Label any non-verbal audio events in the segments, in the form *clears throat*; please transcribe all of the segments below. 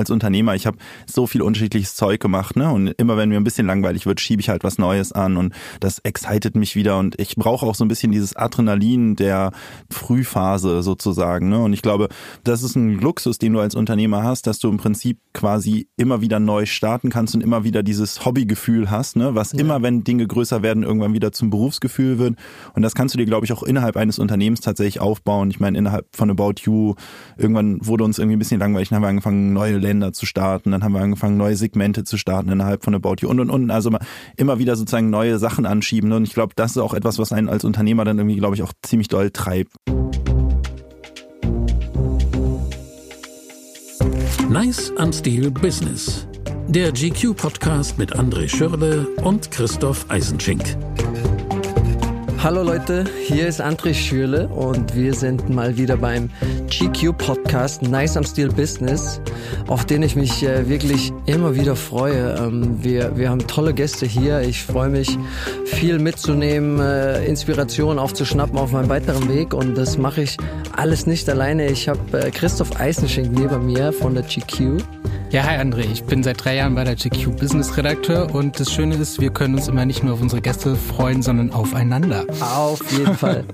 als Unternehmer, ich habe so viel unterschiedliches Zeug gemacht, ne? Und immer wenn mir ein bisschen langweilig wird, schiebe ich halt was Neues an und das excited mich wieder und ich brauche auch so ein bisschen dieses Adrenalin der Frühphase sozusagen, ne? Und ich glaube, das ist ein Luxus, den du als Unternehmer hast, dass du im Prinzip quasi immer wieder neu starten kannst und immer wieder dieses Hobbygefühl hast, ne? Was ja. immer, wenn Dinge größer werden, irgendwann wieder zum Berufsgefühl wird. Und das kannst du dir, glaube ich, auch innerhalb eines Unternehmens tatsächlich aufbauen. Ich meine, innerhalb von About You, irgendwann wurde uns irgendwie ein bisschen langweilig, dann haben wir angefangen, neue Länder zu starten, dann haben wir angefangen, neue Segmente zu starten innerhalb von About You und und und. Also immer wieder sozusagen neue Sachen anschieben. Und ich glaube, das ist auch etwas, was einen als Unternehmer dann irgendwie, glaube ich, auch ziemlich doll treibt. Nice am Stil Business. Der GQ-Podcast mit André Schürle und Christoph Eisenschink. Hallo Leute, hier ist André Schürle und wir sind mal wieder beim GQ Podcast Nice am Stil Business, auf den ich mich äh, wirklich immer wieder freue. Ähm, wir, wir haben tolle Gäste hier. Ich freue mich, viel mitzunehmen, äh, Inspiration aufzuschnappen auf meinem weiteren Weg und das mache ich alles nicht alleine. Ich habe äh, Christoph Eisenschink neben mir von der GQ. Ja, hi André, ich bin seit drei Jahren bei der GQ Business Redakteur und das Schöne ist, wir können uns immer nicht nur auf unsere Gäste freuen, sondern aufeinander. Auf jeden Fall.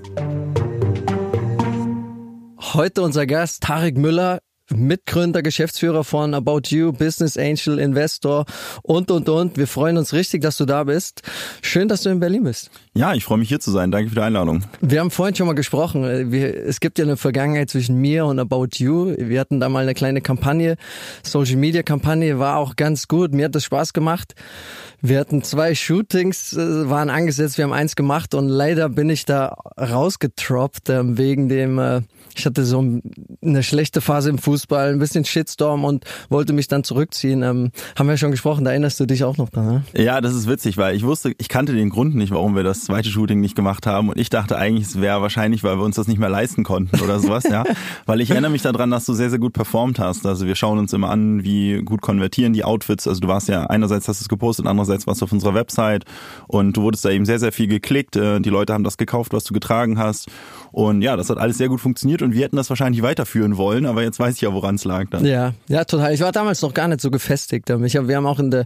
Heute unser Gast Tarek Müller, Mitgründer, Geschäftsführer von About You, Business Angel, Investor und, und, und. Wir freuen uns richtig, dass du da bist. Schön, dass du in Berlin bist. Ja, ich freue mich hier zu sein. Danke für die Einladung. Wir haben vorhin schon mal gesprochen. es gibt ja eine Vergangenheit zwischen mir und About You. Wir hatten da mal eine kleine Kampagne. Social Media Kampagne war auch ganz gut. Mir hat das Spaß gemacht. Wir hatten zwei Shootings, äh, waren angesetzt, wir haben eins gemacht und leider bin ich da rausgetroppt äh, wegen dem, äh, ich hatte so eine schlechte Phase im Fußball, ein bisschen Shitstorm und wollte mich dann zurückziehen. Ähm, haben wir schon gesprochen, da erinnerst du dich auch noch dran, ne? Ja, das ist witzig, weil ich wusste, ich kannte den Grund nicht, warum wir das zweite Shooting nicht gemacht haben und ich dachte eigentlich, es wäre wahrscheinlich, weil wir uns das nicht mehr leisten konnten oder sowas, ja. *laughs* Weil ich erinnere mich daran, dass du sehr, sehr gut performt hast. Also wir schauen uns immer an, wie gut konvertieren die Outfits. Also du warst ja einerseits hast du es gepostet, andererseits warst du auf unserer Website und du wurdest da eben sehr, sehr viel geklickt. Äh, die Leute haben das gekauft, was du getragen hast. Und ja, das hat alles sehr gut funktioniert und wir hätten das wahrscheinlich weiterführen wollen, aber jetzt weiß ich ja, woran es lag dann. Ja, ja, total. Ich war damals noch gar nicht so gefestigt. Ich hab, wir haben auch in der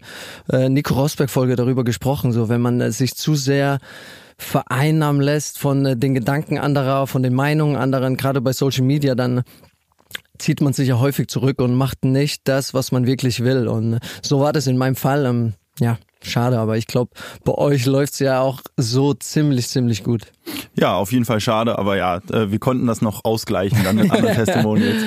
äh, Nico Rosberg-Folge darüber gesprochen, so wenn man äh, sich zu sehr vereinnahmen lässt von äh, den Gedanken anderer, von den Meinungen anderer, gerade bei Social Media, dann zieht man sich ja häufig zurück und macht nicht das, was man wirklich will. Und so war das in meinem Fall. Ähm, ja, schade, aber ich glaube, bei euch läuft's ja auch so ziemlich, ziemlich gut. Ja, auf jeden Fall schade, aber ja, äh, wir konnten das noch ausgleichen dann mit *laughs* anderen Testimonials.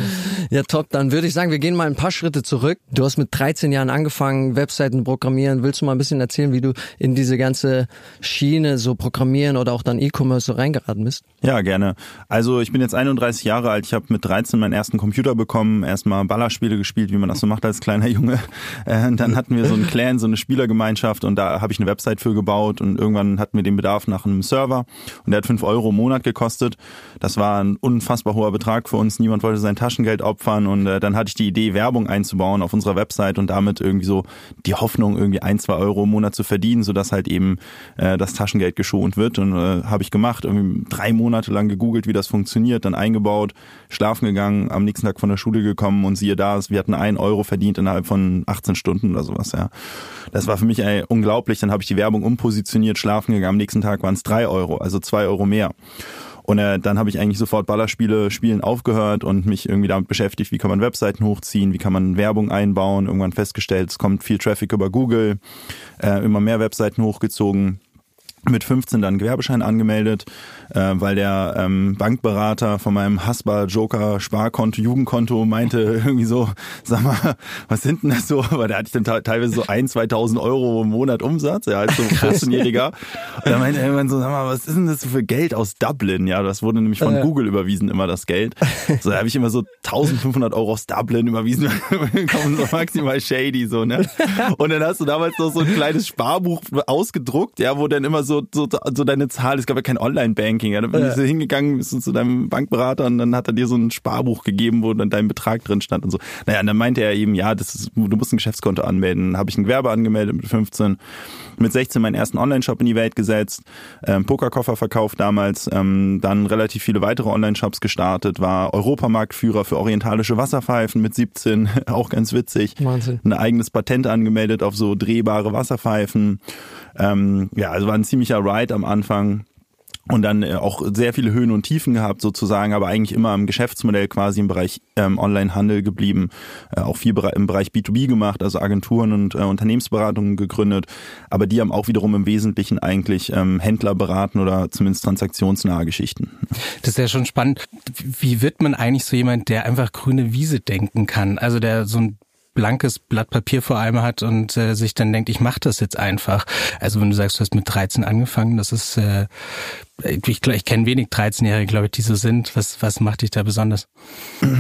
Ja, top. Dann würde ich sagen, wir gehen mal ein paar Schritte zurück. Du hast mit 13 Jahren angefangen, Webseiten programmieren. Willst du mal ein bisschen erzählen, wie du in diese ganze Schiene so programmieren oder auch dann E-Commerce so reingeraten bist? Ja, gerne. Also ich bin jetzt 31 Jahre alt. Ich habe mit 13 meinen ersten Computer bekommen, erstmal Ballerspiele gespielt, wie man das so macht als kleiner Junge. Äh, dann hatten wir so einen Clan, so eine Spielergemeinschaft und da habe ich eine Website für gebaut und irgendwann hatten wir den Bedarf nach einem Server und der hat 5 Euro im Monat gekostet. Das war ein unfassbar hoher Betrag für uns. Niemand wollte sein Taschengeld opfern und äh, dann hatte ich die Idee, Werbung einzubauen auf unserer Website und damit irgendwie so die Hoffnung, irgendwie ein, zwei Euro im Monat zu verdienen, sodass halt eben äh, das Taschengeld geschont wird. Und äh, habe ich gemacht, irgendwie drei Monate lang gegoogelt, wie das funktioniert, dann eingebaut, schlafen gegangen, am nächsten Tag von der Schule gekommen und siehe da, wir hatten ein Euro verdient innerhalb von 18 Stunden oder sowas, ja. Das war für mich ey, unglaublich. Dann habe ich die Werbung umpositioniert, schlafen gegangen, am nächsten Tag waren es drei Euro, also zwei Euro mehr. Und äh, dann habe ich eigentlich sofort Ballerspiele spielen aufgehört und mich irgendwie damit beschäftigt, wie kann man Webseiten hochziehen, wie kann man Werbung einbauen. Irgendwann festgestellt, es kommt viel Traffic über Google, äh, immer mehr Webseiten hochgezogen mit 15 dann Gewerbeschein angemeldet, äh, weil der ähm, Bankberater von meinem Hasba Joker Sparkonto, Jugendkonto meinte *laughs* irgendwie so, sag mal, was sind denn das so? *laughs* Weil da hatte ich dann teilweise so ein, 2000 Euro im Monat Umsatz, ja, als so *laughs* 14-Jähriger. Und da meinte er irgendwann so, sag mal, was ist denn das für Geld aus Dublin? Ja, das wurde nämlich von ja. Google überwiesen, immer das Geld. So, da habe ich immer so 1500 Euro aus Dublin überwiesen, kommen so maximal shady, so, ne? Und dann hast du damals noch so ein kleines Sparbuch ausgedruckt, ja, wo dann immer so so, so, so deine Zahl, es gab ja kein Online-Banking. Ja. Da bist du hingegangen, bist zu deinem Bankberater und dann hat er dir so ein Sparbuch gegeben, wo dann dein Betrag drin stand und so. Naja, und dann meinte er eben, ja, das ist, du musst ein Geschäftskonto anmelden. Dann habe ich ein Gewerbe angemeldet mit 15, mit 16 meinen ersten Online-Shop in die Welt gesetzt, ähm, Pokerkoffer verkauft damals, ähm, dann relativ viele weitere Online-Shops gestartet, war Europamarktführer für orientalische Wasserpfeifen mit 17, *laughs* auch ganz witzig. Wahnsinn. Ein eigenes Patent angemeldet auf so drehbare Wasserpfeifen. Ähm, ja, also war ein ziemlicher Ride am Anfang und dann äh, auch sehr viele Höhen und Tiefen gehabt sozusagen, aber eigentlich immer im Geschäftsmodell quasi im Bereich ähm, Online-Handel geblieben, äh, auch viel im Bereich B2B gemacht, also Agenturen und äh, Unternehmensberatungen gegründet, aber die haben auch wiederum im Wesentlichen eigentlich ähm, Händler beraten oder zumindest transaktionsnahe Geschichten. Das ist ja schon spannend. Wie wird man eigentlich so jemand, der einfach grüne Wiese denken kann? Also der so ein blankes Blatt Papier vor allem hat und äh, sich dann denkt, ich mache das jetzt einfach. Also wenn du sagst, du hast mit 13 angefangen, das ist, äh, ich, ich kenne wenig 13-Jährige, glaube ich, die so sind. Was, was macht dich da besonders?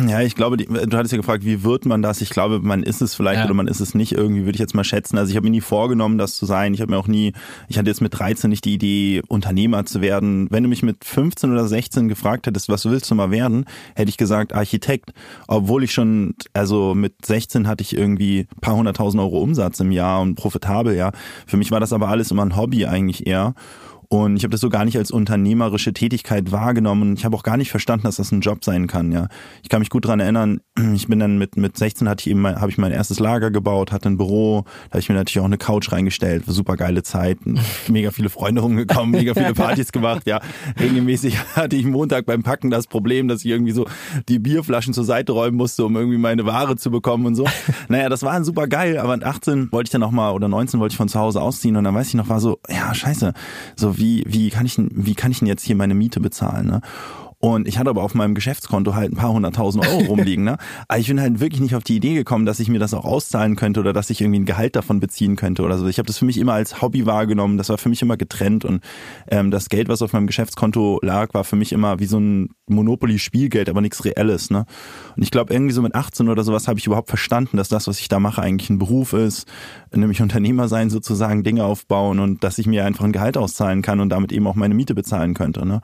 Ja, ich glaube, du hattest ja gefragt, wie wird man das? Ich glaube, man ist es vielleicht ja. oder man ist es nicht. Irgendwie würde ich jetzt mal schätzen. Also ich habe mir nie vorgenommen, das zu sein. Ich habe mir auch nie, ich hatte jetzt mit 13 nicht die Idee, Unternehmer zu werden. Wenn du mich mit 15 oder 16 gefragt hättest, was willst du mal werden, hätte ich gesagt Architekt. Obwohl ich schon, also mit 16 hatte ich irgendwie paar hunderttausend Euro Umsatz im Jahr und profitabel, ja. Für mich war das aber alles immer ein Hobby eigentlich eher. Und ich habe das so gar nicht als unternehmerische Tätigkeit wahrgenommen. Und ich habe auch gar nicht verstanden, dass das ein Job sein kann. Ja, ich kann mich gut dran erinnern. *clears throat* Ich bin dann mit mit 16 hatte ich eben habe ich mein erstes Lager gebaut, hatte ein Büro. Da habe ich mir natürlich auch eine Couch reingestellt. Super geile Zeit. *laughs* Mega viele Freunde rumgekommen, mega viele *laughs* Partys gemacht. Ja, regelmäßig *laughs* hatte ich Montag beim Packen das Problem, dass ich irgendwie so die Bierflaschen zur Seite räumen musste, um irgendwie meine Ware zu bekommen und so. Naja, das war super geil. Aber mit 18 wollte ich dann auch mal oder 19 wollte ich von zu Hause ausziehen und dann weiß ich noch war so ja scheiße so wie wie, wie kann ich, wie kann ich denn jetzt hier meine Miete bezahlen, ne? Und ich hatte aber auf meinem Geschäftskonto halt ein paar hunderttausend Euro *laughs* rumliegen. Ne? Aber ich bin halt wirklich nicht auf die Idee gekommen, dass ich mir das auch auszahlen könnte oder dass ich irgendwie ein Gehalt davon beziehen könnte oder so. Ich habe das für mich immer als Hobby wahrgenommen. Das war für mich immer getrennt. Und ähm, das Geld, was auf meinem Geschäftskonto lag, war für mich immer wie so ein Monopoly-Spielgeld, aber nichts Reelles. Ne? Und ich glaube, irgendwie so mit 18 oder sowas habe ich überhaupt verstanden, dass das, was ich da mache, eigentlich ein Beruf ist, nämlich Unternehmer sein sozusagen, Dinge aufbauen und dass ich mir einfach ein Gehalt auszahlen kann und damit eben auch meine Miete bezahlen könnte. Ne?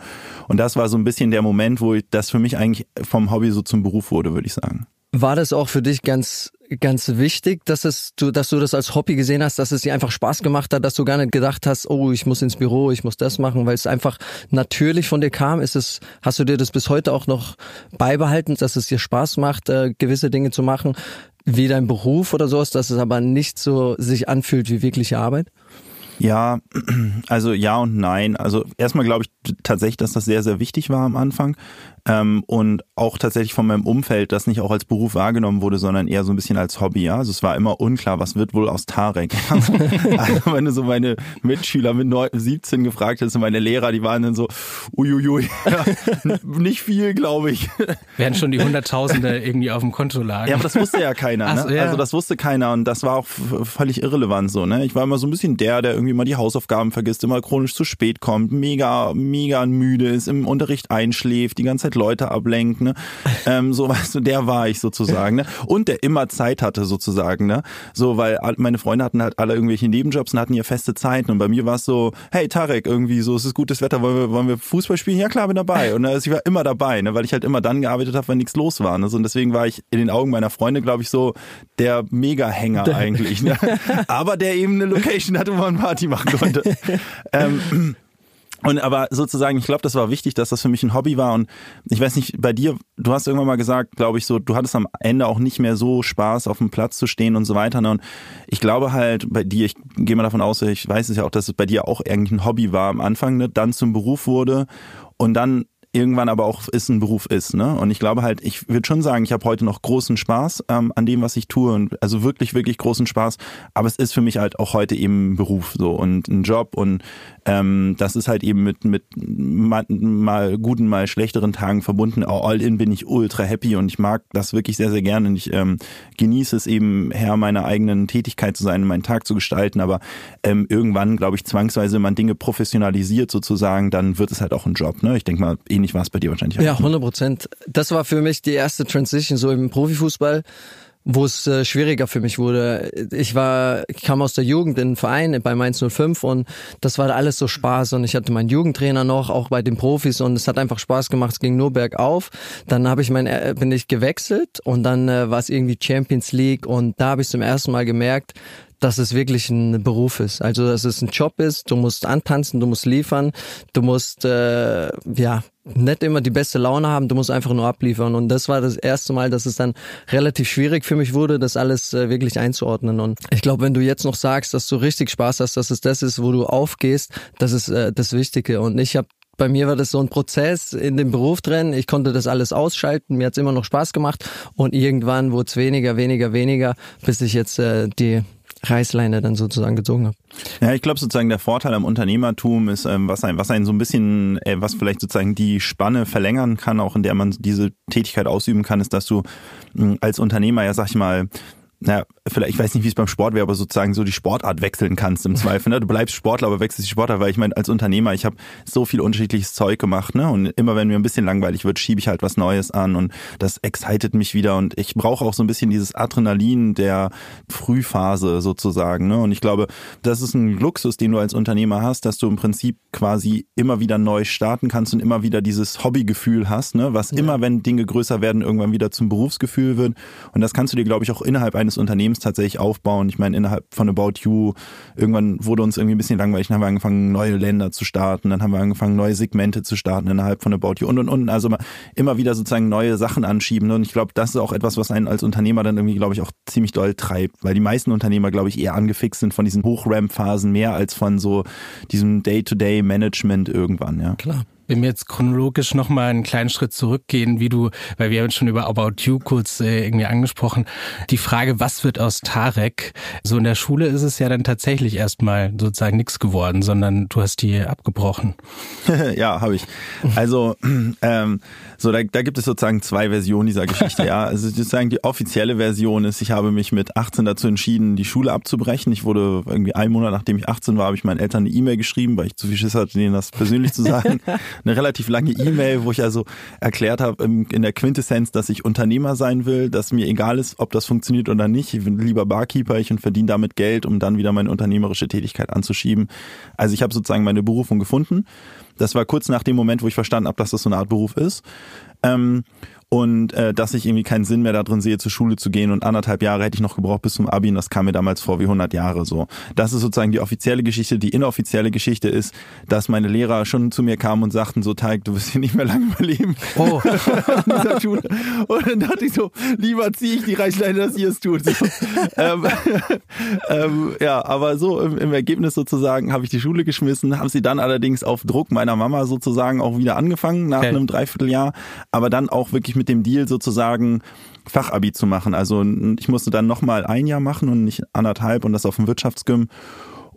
Und das war so ein bisschen der Moment, wo das für mich eigentlich vom Hobby so zum Beruf wurde, würde ich sagen. War das auch für dich ganz ganz wichtig, dass es du dass du das als Hobby gesehen hast, dass es dir einfach Spaß gemacht hat, dass du gar nicht gedacht hast, oh, ich muss ins Büro, ich muss das machen, weil es einfach natürlich von dir kam. Ist es hast du dir das bis heute auch noch beibehalten, dass es dir Spaß macht, äh, gewisse Dinge zu machen, wie dein Beruf oder sowas, dass es aber nicht so sich anfühlt wie wirkliche Arbeit? Ja, also ja und nein. Also erstmal glaube ich tatsächlich, dass das sehr, sehr wichtig war am Anfang ähm, und auch tatsächlich von meinem Umfeld, das nicht auch als Beruf wahrgenommen wurde, sondern eher so ein bisschen als Hobby. Ja, also es war immer unklar, was wird wohl aus Tarek. *laughs* also wenn du so meine Mitschüler mit 17 gefragt hast, meine Lehrer, die waren dann so, uiuiui, ja, *laughs* nicht viel, glaube ich. Während schon die Hunderttausende irgendwie auf dem Konto lagen. Ja, aber das wusste ja keiner. Ne? So, ja. Also das wusste keiner und das war auch völlig irrelevant so. Ne? Ich war immer so ein bisschen der, der irgendwie mal die Hausaufgaben vergisst, immer chronisch zu spät kommt, mega, mega müde ist, im Unterricht einschläft, die ganze Zeit Leute ablenkt, ne? *laughs* ähm, so weißt du, der war ich sozusagen, ne? Und der immer Zeit hatte sozusagen, ne? So, weil meine Freunde hatten halt alle irgendwelche Nebenjobs und hatten ja feste Zeiten und bei mir war es so, hey Tarek, irgendwie so, es ist gutes Wetter, wollen wir, wollen wir Fußball spielen? Ja klar, bin dabei. Und also ich war immer dabei, ne? Weil ich halt immer dann gearbeitet habe, wenn nichts los war. Ne? So, und deswegen war ich in den Augen meiner Freunde, glaube ich, so der Mega-Hänger eigentlich. Ne? *laughs* Aber der eben eine Location hatte, wo man Party machen konnte. *laughs* ähm, und aber sozusagen, ich glaube, das war wichtig, dass das für mich ein Hobby war. Und ich weiß nicht, bei dir, du hast irgendwann mal gesagt, glaube ich, so, du hattest am Ende auch nicht mehr so Spaß, auf dem Platz zu stehen und so weiter. Ne? Und ich glaube halt bei dir, ich gehe mal davon aus, ich weiß es ja auch, dass es bei dir auch eigentlich ein Hobby war am Anfang, ne? dann zum Beruf wurde und dann irgendwann aber auch ist ein Beruf ist. Ne? Und ich glaube halt, ich würde schon sagen, ich habe heute noch großen Spaß ähm, an dem, was ich tue. Und also wirklich, wirklich großen Spaß. Aber es ist für mich halt auch heute eben ein Beruf so und ein Job. Und ähm, das ist halt eben mit, mit mal, mal guten, mal schlechteren Tagen verbunden. All in bin ich ultra happy und ich mag das wirklich sehr, sehr gerne. Und ich ähm, genieße es eben, Herr meiner eigenen Tätigkeit zu sein, meinen Tag zu gestalten. Aber ähm, irgendwann, glaube ich, zwangsweise, wenn man Dinge professionalisiert sozusagen, dann wird es halt auch ein Job. Ne? Ich denke mal, ähnlich war es bei dir wahrscheinlich. Ja, 100 Prozent. Das war für mich die erste Transition so im Profifußball wo es äh, schwieriger für mich wurde. Ich war, ich kam aus der Jugend in den Verein bei Mainz 05 und das war alles so Spaß und ich hatte meinen Jugendtrainer noch, auch bei den Profis und es hat einfach Spaß gemacht. Es ging nur bergauf. Dann habe ich mein, äh, bin ich gewechselt und dann äh, war es irgendwie Champions League und da habe ich zum ersten Mal gemerkt, dass es wirklich ein Beruf ist. Also dass es ein Job ist, du musst antanzen, du musst liefern, du musst äh, ja nicht immer die beste Laune haben, du musst einfach nur abliefern. Und das war das erste Mal, dass es dann relativ schwierig für mich wurde, das alles äh, wirklich einzuordnen. Und ich glaube, wenn du jetzt noch sagst, dass du richtig Spaß hast, dass es das ist, wo du aufgehst, das ist äh, das Wichtige. Und ich habe bei mir war das so ein Prozess in dem Beruf drin. Ich konnte das alles ausschalten. Mir hat's immer noch Spaß gemacht. Und irgendwann wurde es weniger, weniger, weniger, bis ich jetzt äh, die Reißleine dann sozusagen gezogen habe. Ja, ich glaube sozusagen der Vorteil am Unternehmertum ist, ähm, was ein, was einen so ein bisschen, äh, was vielleicht sozusagen die Spanne verlängern kann, auch in der man diese Tätigkeit ausüben kann, ist, dass du mh, als Unternehmer ja, sag ich mal, na, vielleicht, ich weiß nicht, wie es beim Sport wäre, aber sozusagen so die Sportart wechseln kannst im Zweifel. Ne? Du bleibst Sportler, aber wechselst die Sportart, weil ich meine, als Unternehmer, ich habe so viel unterschiedliches Zeug gemacht, ne? Und immer wenn mir ein bisschen langweilig wird, schiebe ich halt was Neues an und das excited mich wieder. Und ich brauche auch so ein bisschen dieses Adrenalin der Frühphase sozusagen. Ne? Und ich glaube, das ist ein Luxus, den du als Unternehmer hast, dass du im Prinzip quasi immer wieder neu starten kannst und immer wieder dieses Hobbygefühl hast, ne? was ja. immer, wenn Dinge größer werden, irgendwann wieder zum Berufsgefühl wird. Und das kannst du dir, glaube ich, auch innerhalb eines Unternehmens tatsächlich aufbauen. Ich meine, innerhalb von About You, irgendwann wurde uns irgendwie ein bisschen langweilig, dann haben wir angefangen, neue Länder zu starten, dann haben wir angefangen, neue Segmente zu starten innerhalb von About You und und und. Also immer wieder sozusagen neue Sachen anschieben. Und ich glaube, das ist auch etwas, was einen als Unternehmer dann irgendwie, glaube ich, auch ziemlich doll treibt, weil die meisten Unternehmer, glaube ich, eher angefixt sind von diesen Hochramp-Phasen mehr als von so diesem Day-to-Day-Management irgendwann, ja. Klar wenn wir jetzt chronologisch nochmal einen kleinen Schritt zurückgehen, wie du, weil wir haben schon über About You kurz äh, irgendwie angesprochen, die Frage, was wird aus Tarek? So in der Schule ist es ja dann tatsächlich erstmal sozusagen nichts geworden, sondern du hast die abgebrochen. *laughs* ja, habe ich. Also *clears throat* ähm, so, da, da gibt es sozusagen zwei Versionen dieser Geschichte. ja, *laughs* also sozusagen die offizielle Version ist, ich habe mich mit 18 dazu entschieden, die Schule abzubrechen. Ich wurde irgendwie einen Monat nachdem ich 18 war, habe ich meinen Eltern eine E-Mail geschrieben, weil ich zu viel Schiss hatte, denen das persönlich zu sagen. *laughs* eine relativ lange E-Mail, wo ich also erklärt habe in der Quintessenz, dass ich Unternehmer sein will, dass mir egal ist, ob das funktioniert oder nicht. Ich bin lieber Barkeeper, ich und verdiene damit Geld, um dann wieder meine unternehmerische Tätigkeit anzuschieben. Also ich habe sozusagen meine Berufung gefunden. Das war kurz nach dem Moment, wo ich verstanden habe, dass das so eine Art Beruf ist. Ähm, und äh, dass ich irgendwie keinen Sinn mehr darin sehe, zur Schule zu gehen und anderthalb Jahre hätte ich noch gebraucht bis zum Abi und das kam mir damals vor wie 100 Jahre so. Das ist sozusagen die offizielle Geschichte. Die inoffizielle Geschichte ist, dass meine Lehrer schon zu mir kamen und sagten so, Teig, du wirst hier nicht mehr lange überleben. Oh. *laughs* in dieser Schule. Und dann dachte ich so, lieber ziehe ich die Reichleine, dass ihr es tut. So. *laughs* ähm, ähm, ja, aber so im, im Ergebnis sozusagen habe ich die Schule geschmissen, haben sie dann allerdings auf Druck meiner Mama sozusagen auch wieder angefangen nach okay. einem Dreivierteljahr, aber dann auch wirklich mit dem Deal sozusagen Fachabi zu machen. Also ich musste dann nochmal ein Jahr machen und nicht anderthalb und das auf dem Wirtschaftsgym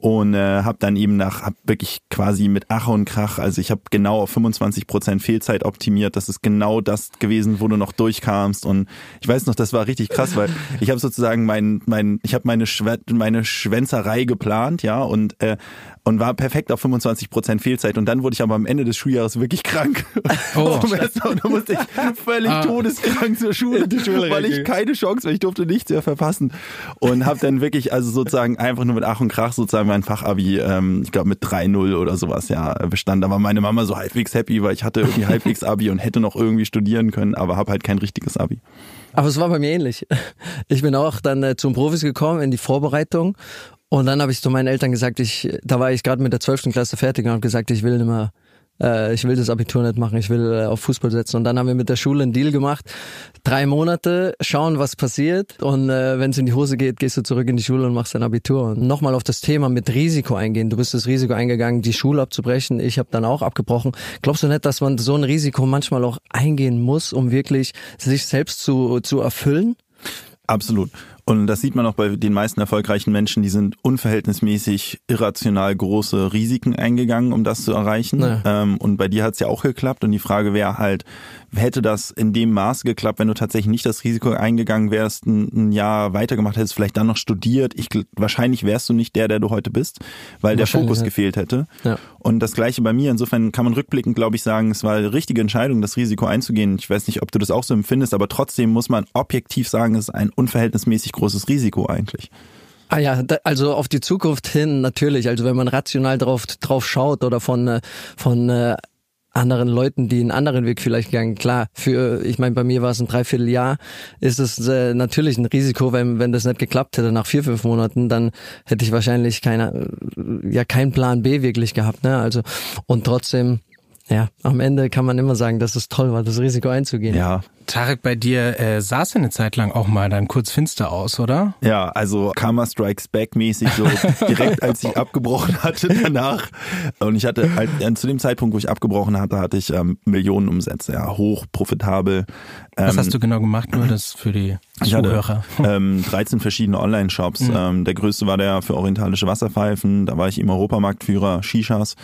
und äh, habe dann eben nach hab wirklich quasi mit Ach und Krach, also ich habe genau auf 25 Prozent Fehlzeit optimiert. Das ist genau das gewesen, wo du noch durchkamst und ich weiß noch, das war richtig krass, weil ich habe sozusagen mein mein ich habe meine Schwä meine Schwänzerei geplant, ja und äh, und war perfekt auf 25 Prozent Fehlzeit. Und dann wurde ich aber am Ende des Schuljahres wirklich krank. *laughs* Oh. und da musste ich völlig ah. todeskrank zur Schule, Schule weil ich keine Chance, weil ich durfte nichts mehr verpassen. Und habe dann wirklich also sozusagen einfach nur mit Ach und Krach sozusagen mein Fachabi, ähm, ich glaube mit 3-0 oder sowas ja bestanden. Da war meine Mama so halbwegs happy, weil ich hatte irgendwie halbwegs *laughs* Abi und hätte noch irgendwie studieren können, aber habe halt kein richtiges Abi. Aber es war bei mir ähnlich. Ich bin auch dann äh, zum Profis gekommen in die Vorbereitung und dann habe ich zu meinen Eltern gesagt, ich, da war ich gerade mit der 12. Klasse fertig und habe gesagt, ich will nicht äh, ich will das Abitur nicht machen, ich will äh, auf Fußball setzen. Und dann haben wir mit der Schule einen Deal gemacht. Drei Monate, schauen, was passiert. Und äh, wenn es in die Hose geht, gehst du zurück in die Schule und machst dein Abitur. Und nochmal auf das Thema mit Risiko eingehen. Du bist das Risiko eingegangen, die Schule abzubrechen. Ich habe dann auch abgebrochen. Glaubst du nicht, dass man so ein Risiko manchmal auch eingehen muss, um wirklich sich selbst zu, zu erfüllen? Absolut. Und das sieht man auch bei den meisten erfolgreichen Menschen, die sind unverhältnismäßig irrational große Risiken eingegangen, um das zu erreichen. Ja. Ähm, und bei dir hat es ja auch geklappt. Und die Frage wäre halt, hätte das in dem Maße geklappt, wenn du tatsächlich nicht das Risiko eingegangen wärst, ein, ein Jahr weitergemacht hättest, vielleicht dann noch studiert. Ich, wahrscheinlich wärst du nicht der, der du heute bist, weil der Fokus ja. gefehlt hätte. Ja. Und das gleiche bei mir. Insofern kann man rückblickend, glaube ich, sagen, es war die richtige Entscheidung, das Risiko einzugehen. Ich weiß nicht, ob du das auch so empfindest, aber trotzdem muss man objektiv sagen, es ist ein unverhältnismäßig großes Risiko eigentlich. Ah ja, also auf die Zukunft hin natürlich. Also wenn man rational drauf drauf schaut oder von äh, von äh, anderen Leuten, die einen anderen Weg vielleicht gegangen. Klar, für ich meine, bei mir war es ein Dreivierteljahr, ist es äh, natürlich ein Risiko, wenn wenn das nicht geklappt hätte nach vier fünf Monaten, dann hätte ich wahrscheinlich keine ja keinen Plan B wirklich gehabt. Ne? Also und trotzdem ja, am Ende kann man immer sagen, dass es toll war, das Risiko einzugehen. Ja, Tarek, bei dir äh, sah es eine Zeit lang auch mal dann kurz finster aus, oder? Ja, also Karma Strikes Back mäßig so *laughs* direkt als ich abgebrochen hatte danach. Und ich hatte halt, zu dem Zeitpunkt, wo ich abgebrochen hatte, hatte ich ähm, Millionen Umsätze, ja, hoch profitabel. Was ähm, hast du genau gemacht, nur das für die Zuhörer? Ich hatte, *laughs* ähm, 13 verschiedene Online-Shops. Mhm. Ähm, der größte war der für orientalische Wasserpfeifen. Da war ich im Europamarktführer, Shishas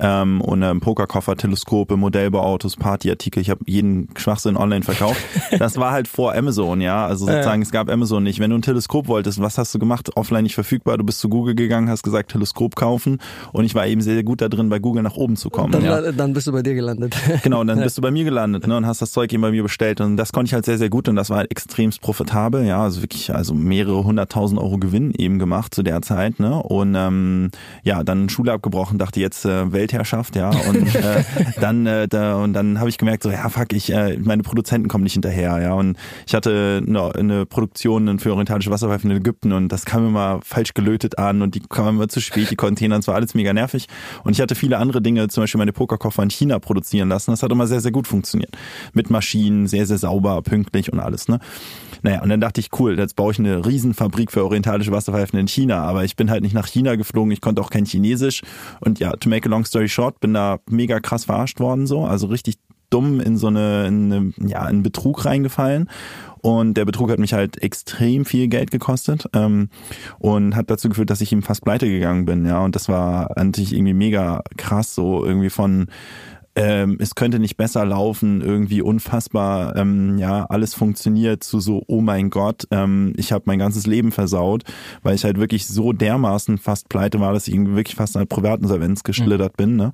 ähm, und ähm, Pokerkoffer, Teleskope, Modellbauautos, Partyartikel. Ich habe jeden Schwachsinn online verkauft gekauft. Das war halt vor Amazon, ja. Also sozusagen, es gab Amazon nicht. Wenn du ein Teleskop wolltest, was hast du gemacht? Offline nicht verfügbar. Du bist zu Google gegangen, hast gesagt, Teleskop kaufen. Und ich war eben sehr, sehr gut da drin, bei Google nach oben zu kommen. Dann, ja. dann bist du bei dir gelandet. *laughs* Genau, und dann bist du bei mir gelandet ne, und hast das Zeug eben bei mir bestellt. Und das konnte ich halt sehr, sehr gut und das war halt extremst profitabel. Ja, also wirklich, also mehrere hunderttausend Euro Gewinn eben gemacht zu der Zeit. Ne? Und ähm, ja, dann Schule abgebrochen, dachte jetzt äh, Weltherrschaft, ja. Und *laughs* äh, dann äh, da, und dann habe ich gemerkt, so, ja, fuck, ich, äh, meine Produzenten kommen nicht hinterher her, ja. Und ich hatte eine, Produktion für orientalische Wasserpfeifen in Ägypten und das kam immer falsch gelötet an und die kamen immer zu spät, die Container, das war alles mega nervig. Und ich hatte viele andere Dinge, zum Beispiel meine Pokerkoffer in China produzieren lassen. Das hat immer sehr, sehr gut funktioniert. Mit Maschinen, sehr, sehr sauber, pünktlich und alles, ne. Naja, und dann dachte ich, cool, jetzt baue ich eine Riesenfabrik für orientalische Wasserpfeifen in China, aber ich bin halt nicht nach China geflogen, ich konnte auch kein Chinesisch und ja, to make a long story short, bin da mega krass verarscht worden so, also richtig dumm in so eine, in eine ja, einen Betrug reingefallen. Und der Betrug hat mich halt extrem viel Geld gekostet ähm, und hat dazu geführt, dass ich ihm fast pleite gegangen bin. Ja, und das war natürlich irgendwie mega krass, so irgendwie von ähm, es könnte nicht besser laufen, irgendwie unfassbar, ähm, ja, alles funktioniert zu so, oh mein Gott, ähm, ich habe mein ganzes Leben versaut, weil ich halt wirklich so dermaßen fast pleite war, dass ich wirklich fast an Privatinsolvenz geschlittert mhm. bin. Ne?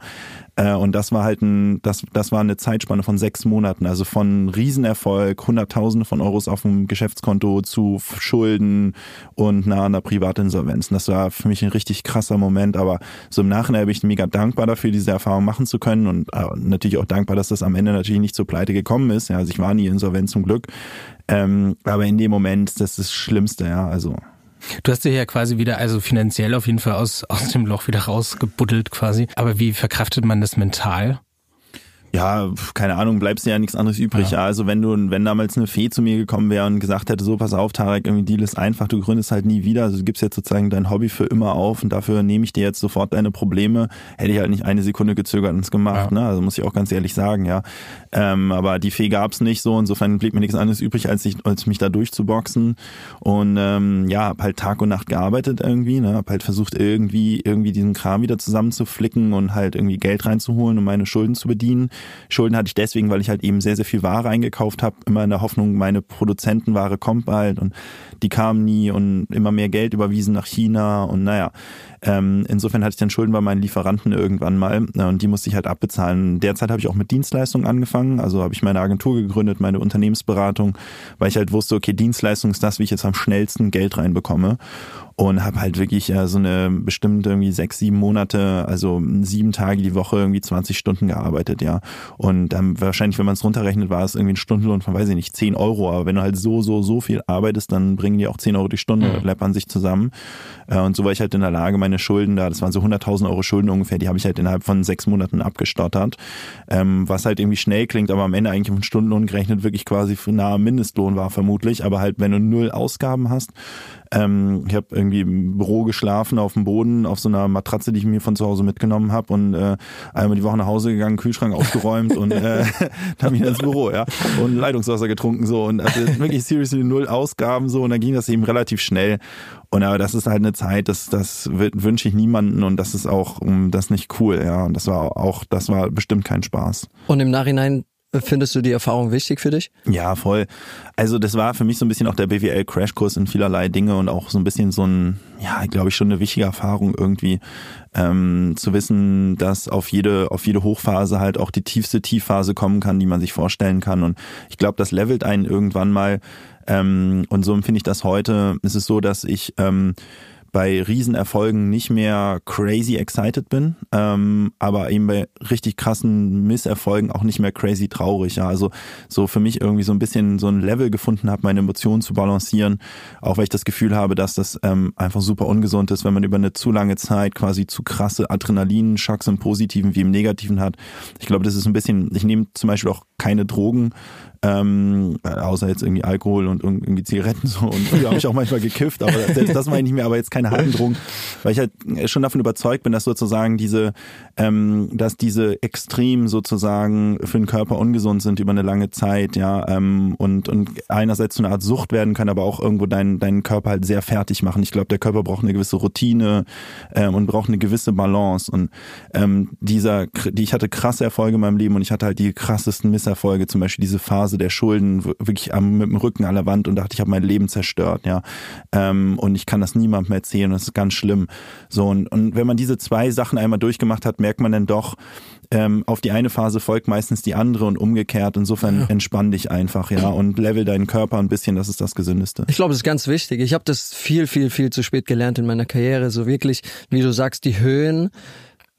Äh, und das war halt ein, das, das war eine Zeitspanne von sechs Monaten, also von Riesenerfolg, Hunderttausende von Euros auf dem Geschäftskonto zu Schulden und nah an der Privatinsolvenz. Und das war für mich ein richtig krasser Moment, aber so im Nachhinein bin ich mega dankbar dafür, diese Erfahrung machen zu können und äh, natürlich auch dankbar, dass das am Ende natürlich nicht zur Pleite gekommen ist. Ja, also ich war nie insolvent zum Glück. Ähm, aber in dem Moment, das ist das Schlimmste, ja, also. Du hast dich ja quasi wieder, also finanziell auf jeden Fall aus, aus dem Loch wieder rausgebuddelt quasi. Aber wie verkraftet man das mental? Ja, keine Ahnung, bleibst dir ja nichts anderes übrig. Ja. Also wenn du, wenn damals eine Fee zu mir gekommen wäre und gesagt hätte, so pass auf, Tarek, irgendwie Deal ist einfach, du gründest halt nie wieder, also du gibst jetzt sozusagen dein Hobby für immer auf und dafür nehme ich dir jetzt sofort deine Probleme, hätte ich halt nicht eine Sekunde gezögert und es gemacht, ja. ne? Also muss ich auch ganz ehrlich sagen, ja. Ähm, aber die Fee gab's nicht so, insofern blieb mir nichts anderes übrig, als ich, als mich da durchzuboxen. Und ähm, ja, hab halt Tag und Nacht gearbeitet irgendwie, ne? Hab halt versucht, irgendwie, irgendwie diesen Kram wieder zusammenzuflicken und halt irgendwie Geld reinzuholen, um meine Schulden zu bedienen. Schulden hatte ich deswegen, weil ich halt eben sehr, sehr viel Ware eingekauft habe, immer in der Hoffnung, meine Produzentenware kommt bald und die kam nie und immer mehr Geld überwiesen nach China und naja, ähm, insofern hatte ich dann Schulden bei meinen Lieferanten irgendwann mal und die musste ich halt abbezahlen. Derzeit habe ich auch mit Dienstleistungen angefangen, also habe ich meine Agentur gegründet, meine Unternehmensberatung, weil ich halt wusste, okay, Dienstleistung ist das, wie ich jetzt am schnellsten Geld reinbekomme und habe halt wirklich äh, so eine bestimmt irgendwie sechs, sieben Monate, also sieben Tage die Woche irgendwie 20 Stunden gearbeitet, ja. Und dann wahrscheinlich, wenn man es runterrechnet, war es irgendwie ein Stundenlohn von, weiß ich nicht, 10 Euro. Aber wenn du halt so, so, so viel arbeitest, dann bringen die auch 10 Euro die Stunde, mhm. läppern sich zusammen. Äh, und so war ich halt in der Lage, meine Schulden da, das waren so 100.000 Euro Schulden ungefähr, die habe ich halt innerhalb von sechs Monaten abgestottert. Ähm, was halt irgendwie schnell klingt, aber am Ende eigentlich einen Stundenlohn gerechnet wirklich quasi nahe Mindestlohn war vermutlich. Aber halt, wenn du null Ausgaben hast, Ähm, ich habe irgendwie im Büro geschlafen auf dem Boden auf so einer Matratze, die ich mir von zu Hause mitgenommen habe und äh, einmal die Woche nach Hause gegangen, Kühlschrank aufgeräumt und äh, *laughs* dann wieder ins Büro, ja und Leitungswasser getrunken so und also wirklich seriously null Ausgaben so und dann ging das eben relativ schnell und aber das ist halt eine Zeit, das, das wünsche ich niemanden und das ist auch das ist nicht cool, ja. Und das war auch, das war bestimmt kein Spaß. Und im Nachhinein Findest du die Erfahrung wichtig für dich? Ja, voll. Also das war für mich so ein bisschen auch der BWL-Crashkurs in vielerlei Dinge und auch so ein bisschen so ein, ja, glaube ich, schon eine wichtige Erfahrung irgendwie ähm, zu wissen, dass auf jede, auf jede Hochphase halt auch die tiefste Tiefphase kommen kann, die man sich vorstellen kann. Und ich glaube, das levelt einen irgendwann mal ähm, und so empfinde ich das heute. Es ist so, dass ich ähm, bei Riesenerfolgen nicht mehr crazy excited bin, ähm, aber eben bei richtig krassen Misserfolgen auch nicht mehr crazy traurig. Ja, also so für mich irgendwie so ein bisschen so ein Level gefunden habe, meine Emotionen zu balancieren, auch weil ich das Gefühl habe, dass das ähm, einfach super ungesund ist, wenn man über eine zu lange Zeit quasi zu krasse Adrenalinschocks im Positiven wie im Negativen hat. Ich glaube, das ist ein bisschen. Ich nehme zum Beispiel auch keine Drogen, ähm, außer jetzt irgendwie Alkohol und irgendwie Zigaretten so. Und früher habe ich auch manchmal gekifft, aber selbst das meine ich nicht mehr, aber jetzt keine harten Drogen, weil ich halt schon davon überzeugt bin, dass sozusagen diese, ähm, dass diese extrem sozusagen für den Körper ungesund sind über eine lange Zeit, ja, ähm, und und einerseits so eine Art Sucht werden kann, aber auch irgendwo deinen deinen Körper halt sehr fertig machen. Ich glaube, der Körper braucht eine gewisse Routine ähm, und braucht eine gewisse Balance. Und ähm, dieser, die ich hatte krasse Erfolge in meinem Leben und ich hatte halt die krassesten Misserfolge, zum Beispiel diese Phase Phase der Schulden wirklich am, mit dem Rücken an der Wand und dachte, ich habe mein Leben zerstört, ja. Ähm, und ich kann das niemandem erzählen, das ist ganz schlimm. So, und, und wenn man diese zwei Sachen einmal durchgemacht hat, merkt man dann doch, ähm, auf die eine Phase folgt meistens die andere und umgekehrt. Insofern ja. entspann dich einfach, ja, und level deinen Körper ein bisschen, das ist das Gesündeste. Ich glaube, das ist ganz wichtig. Ich habe das viel, viel, viel zu spät gelernt in meiner Karriere. So wirklich, wie du sagst, die Höhen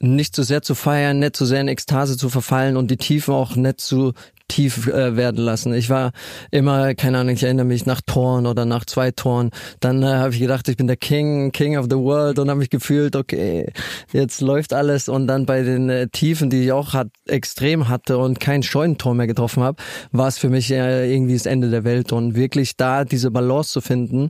nicht zu sehr zu feiern, nicht zu sehr in Ekstase zu verfallen und die Tiefen auch nicht zu tief äh, werden lassen. Ich war immer, keine Ahnung, ich erinnere mich nach Toren oder nach zwei Toren. Dann äh, habe ich gedacht, ich bin der King, King of the World und habe mich gefühlt, okay, jetzt läuft alles. Und dann bei den äh, Tiefen, die ich auch hat, extrem hatte und kein Scheunentor mehr getroffen habe, war es für mich äh, irgendwie das Ende der Welt. Und wirklich da diese Balance zu finden,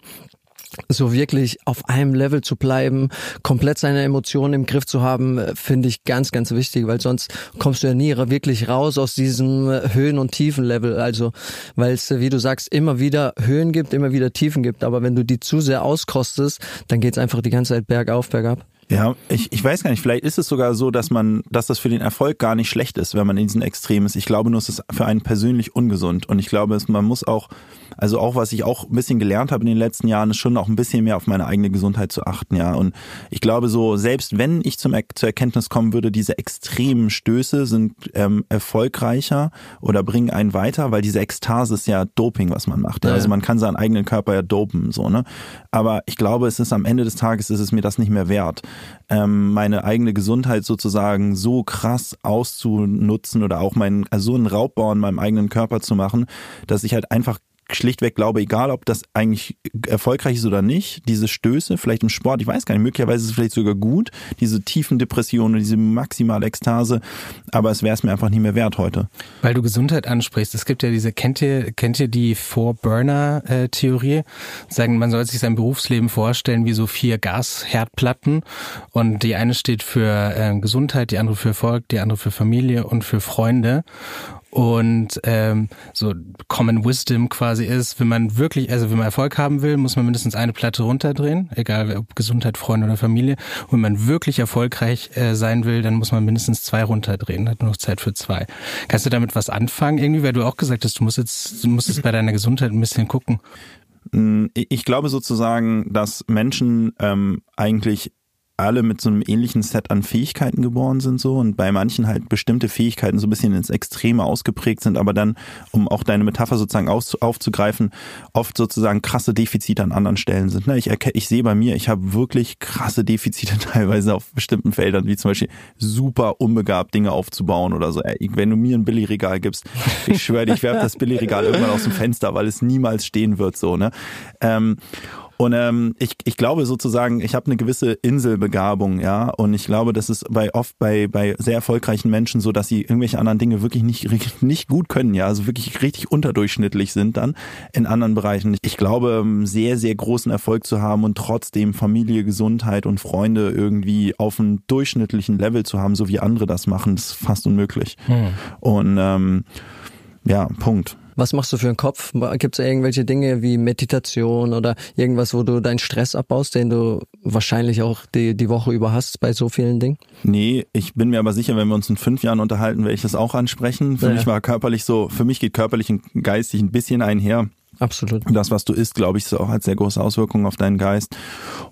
so wirklich auf einem Level zu bleiben, komplett seine Emotionen im Griff zu haben, finde ich ganz, ganz wichtig, weil sonst kommst du ja nie wirklich raus aus diesem äh, Höhen- und Tiefen-Level. Also, weil es, äh, wie du sagst, immer wieder Höhen gibt, immer wieder Tiefen gibt. Aber wenn du die zu sehr auskostest, dann geht's einfach die ganze Zeit bergauf, bergab. Ja, ich, ich weiß gar nicht, vielleicht ist es sogar so, dass man, dass das für den Erfolg gar nicht schlecht ist, wenn man in diesen Extremen ist. Ich glaube nur, es ist für einen persönlich ungesund. Und ich glaube, man muss auch, also auch was ich auch ein bisschen gelernt habe in den letzten Jahren, ist schon auch ein bisschen mehr auf meine eigene Gesundheit zu achten, ja. Und ich glaube so, selbst wenn ich zum, zur Erkenntnis kommen würde, diese extremen Stöße sind ähm, erfolgreicher oder bringen einen weiter, weil diese Ekstase ist ja Doping, was man macht. Ja? Also man kann seinen eigenen Körper ja dopen, so, ne. Aber ich glaube, es ist am Ende des Tages, ist es mir das nicht mehr wert ähm, meine eigene Gesundheit sozusagen so krass auszunutzen oder auch meinen, also so einen Raubbau an meinem eigenen Körper zu machen, dass ich halt einfach schlichtweg glaube, egal ob das eigentlich erfolgreich ist oder nicht, diese Stöße, vielleicht im Sport, ich weiß gar nicht, möglicherweise ist es vielleicht sogar gut, diese tiefen Depressionen, diese maximale Ekstase, aber es wäre es mir einfach nicht mehr wert heute. Weil du Gesundheit ansprichst, es gibt ja diese, kennt ihr, kennt ihr die Four-Burner-Theorie? Sagen, man soll sich sein Berufsleben vorstellen wie so vier Gasherdplatten und die eine steht für äh, Gesundheit, die andere für Erfolg, die andere für Familie und für Freunde und ähm, so Common Wisdom quasi ist, wenn man wirklich, also wenn man Erfolg haben will, muss man mindestens eine Platte runterdrehen, egal ob Gesundheit, Freunde oder Familie. Und wenn man wirklich erfolgreich äh, sein will, dann muss man mindestens zwei runterdrehen, hat nur noch Zeit für zwei. Kannst du damit was anfangen irgendwie, weil du auch gesagt hast, du musst jetzt, du musst jetzt bei deiner Gesundheit ein bisschen gucken. Mm, ich glaube sozusagen, dass Menschen ähm, eigentlich alle mit so einem ähnlichen Set an Fähigkeiten geboren sind so und bei manchen halt bestimmte Fähigkeiten so ein bisschen ins Extreme ausgeprägt sind, aber dann, um auch deine Metapher sozusagen aufzugreifen, oft sozusagen krasse Defizite an anderen Stellen sind. Ne? Ich, ich sehe bei mir, ich habe wirklich krasse Defizite *laughs* teilweise auf bestimmten Feldern, wie zum Beispiel super unbegabt Dinge aufzubauen oder so. Wenn du mir ein Billigregal gibst, ich schwöre dir, ich werfe das Billigregal irgendwann aus dem Fenster, weil es niemals stehen wird so. Ne? Ähm, Und ähm, ich, ich glaube sozusagen, ich habe eine gewisse Inselbegabung, ja. Und ich glaube, das ist bei oft bei, bei sehr erfolgreichen Menschen so, dass sie irgendwelche anderen Dinge wirklich nicht, nicht gut können, ja. Also wirklich richtig unterdurchschnittlich sind dann in anderen Bereichen. Ich glaube, sehr, sehr großen Erfolg zu haben und trotzdem Familie, Gesundheit und Freunde irgendwie auf einem durchschnittlichen Level zu haben, so wie andere das machen, ist fast unmöglich. Hm. Und ähm, ja, Punkt. Was machst du für einen Kopf? Gibt es irgendwelche Dinge wie Meditation oder irgendwas, wo du deinen Stress abbaust, den du wahrscheinlich auch die, die Woche über hast bei so vielen Dingen? Nee, ich bin mir aber sicher, wenn wir uns in fünf Jahren unterhalten, werde ich das auch ansprechen. Für ja. mich war körperlich so, für mich geht körperlich und geistig ein bisschen einher. Absolut. Das, was du isst, glaube ich, ist auch hat sehr große Auswirkungen auf deinen Geist.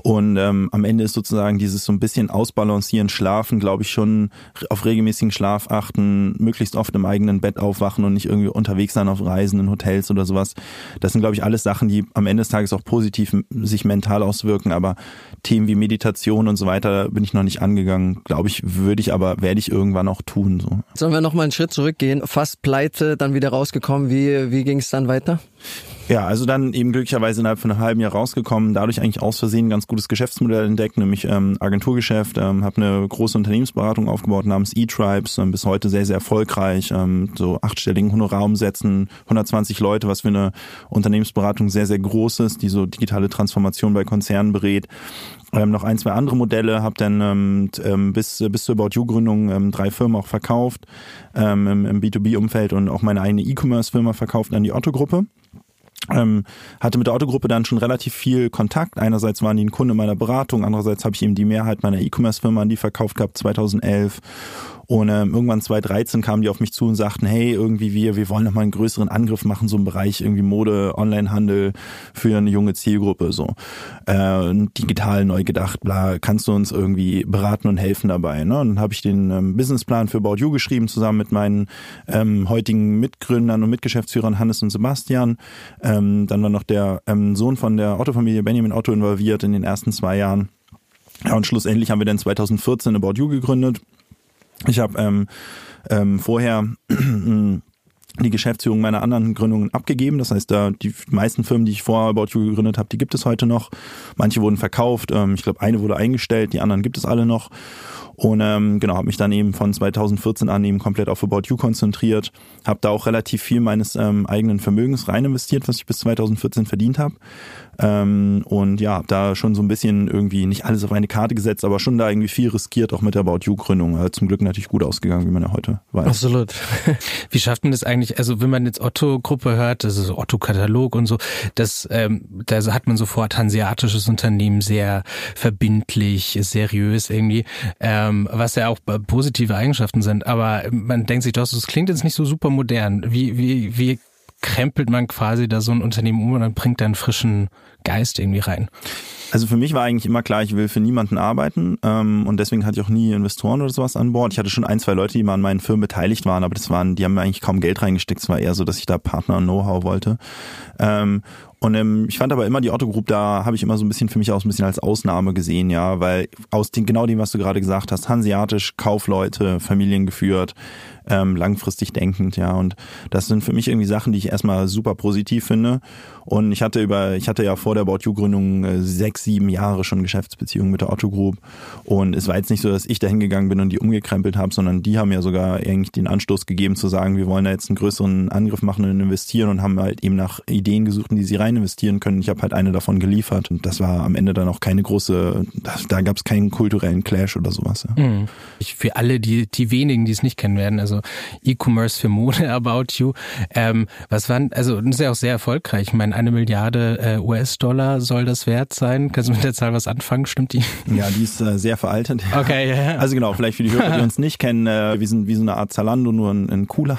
Und ähm, am Ende ist sozusagen dieses so ein bisschen ausbalancieren, schlafen, glaube ich, schon auf regelmäßigen Schlaf achten, möglichst oft im eigenen Bett aufwachen und nicht irgendwie unterwegs sein auf Reisen in Hotels oder sowas. Das sind, glaube ich, alles Sachen, die am Ende des Tages auch positiv sich mental auswirken. Aber Themen wie Meditation und so weiter bin ich noch nicht angegangen. Glaube ich, würde ich aber, werde ich irgendwann auch tun. So. Sollen wir noch mal einen Schritt zurückgehen? Fast pleite, dann wieder rausgekommen. Wie, wie ging es dann weiter? Ja, also dann eben glücklicherweise innerhalb von einem halben Jahr rausgekommen, dadurch eigentlich aus Versehen ein ganz gutes Geschäftsmodell entdeckt, nämlich ähm, Agenturgeschäft, ähm, habe eine große Unternehmensberatung aufgebaut namens E-Tribes, ähm, bis heute sehr, sehr erfolgreich, ähm, so achtstelligen Honorarumsätzen, 120 Leute, was für eine Unternehmensberatung sehr, sehr groß ist, die so digitale Transformation bei Konzernen berät. Ähm, noch ein, zwei andere Modelle, habe dann ähm, ähm, bis, bis zur About You-Gründung ähm, drei Firmen auch verkauft ähm, im, im B2B-Umfeld und auch meine eigene E-Commerce-Firma verkauft an die Otto-Gruppe. Ähm, hatte mit der Autogruppe dann schon relativ viel Kontakt. Einerseits waren die ein Kunde meiner Beratung, andererseits habe ich eben die Mehrheit meiner E-Commerce-Firma an die verkauft gehabt 2011 und ähm, irgendwann 2013 kamen die auf mich zu und sagten, hey, irgendwie wir, wir wollen noch mal einen größeren Angriff machen, so im Bereich irgendwie Mode, Onlinehandel für eine junge Zielgruppe, so äh, digital neu gedacht, bla, kannst du uns irgendwie beraten und helfen dabei? Ne? Und dann habe ich den ähm, Businessplan für About You geschrieben, zusammen mit meinen ähm, heutigen Mitgründern und Mitgeschäftsführern Hannes und Sebastian. Ähm, dann war noch der ähm, Sohn von der Otto-Familie Benjamin Otto involviert in den ersten zwei Jahren. Ja, und schlussendlich haben wir dann 2014 About You gegründet ich habe ähm, ähm, vorher *clears throat* die Geschäftsführung meiner anderen Gründungen abgegeben. Das heißt, da die meisten Firmen, die ich vorher About You gegründet habe, die gibt es heute noch. Manche wurden verkauft. Ähm, ich glaube, eine wurde eingestellt, die anderen gibt es alle noch. Und ähm, genau, habe mich dann eben von 2014 an eben komplett auf About You konzentriert. Habe da auch relativ viel meines ähm, eigenen Vermögens rein investiert, was ich bis 2014 verdient habe. Ähm, und ja, hab da schon so ein bisschen irgendwie nicht alles auf eine Karte gesetzt, aber schon da irgendwie viel riskiert, auch mit der About You-Gründung. Also zum Glück natürlich gut ausgegangen, wie man ja heute weiß. Absolut. *laughs* wie schafft man das eigentlich? Also wenn man jetzt Otto-Gruppe hört, das ist Otto-Katalog und so, das, ähm, da hat man sofort hanseatisches Unternehmen, sehr verbindlich, seriös irgendwie. Ähm, ähm, was ja auch positive Eigenschaften sind. Aber man denkt sich doch, das klingt jetzt nicht so super modern. Wie, wie, wie krempelt man quasi da so ein Unternehmen um und dann bringt da einen frischen Geist irgendwie rein? Also für mich war eigentlich immer klar, ich will für niemanden arbeiten ähm, und deswegen hatte ich auch nie Investoren oder sowas an Bord. Ich hatte schon ein, zwei Leute, die mal an meinen Firmen beteiligt waren, aber das waren, die haben mir eigentlich kaum Geld reingesteckt. Es war eher so, dass ich da Partner und Know-how wollte. Ähm, und ähm, ich fand aber immer die Otto Group, da habe ich immer so ein bisschen für mich auch so ein bisschen als Ausnahme gesehen, ja, weil aus den, genau dem, was du gerade gesagt hast, hanseatisch, Kaufleute, Familien geführt, ähm, langfristig denkend, ja. Und das sind für mich irgendwie Sachen, die ich erstmal super positiv finde. Und ich hatte über, ich hatte ja vor der About You Gründung äh, sechs, sieben Jahre schon Geschäftsbeziehungen mit der Otto Group. Und es war jetzt nicht so, dass ich da hingegangen bin und die umgekrempelt habe, sondern die haben ja sogar eigentlich den Anstoß gegeben zu sagen, wir wollen da jetzt einen größeren Angriff machen und investieren und haben halt eben nach Ideen gesucht, in die sie rein investieren können. Ich habe halt eine davon geliefert. Und das war am Ende dann auch keine große, da gab es keinen kulturellen Clash oder sowas. Ja. Mhm. Für alle, die, die wenigen, die es nicht kennen werden, also E-Commerce für Mode *laughs* About You. Ähm, was waren, also das ist ja auch sehr erfolgreich. Ich meine, eine Milliarde äh, US-Dollar soll das wert sein. Kannst du mit der Zahl was anfangen? Stimmt die? *laughs* Ja, die ist äh, sehr veraltet. Okay, ja, ja. Also genau, vielleicht für die Hörer, die *laughs* uns nicht kennen, äh, wir sind wie so eine Art Zalando, nur ein, ein cooler.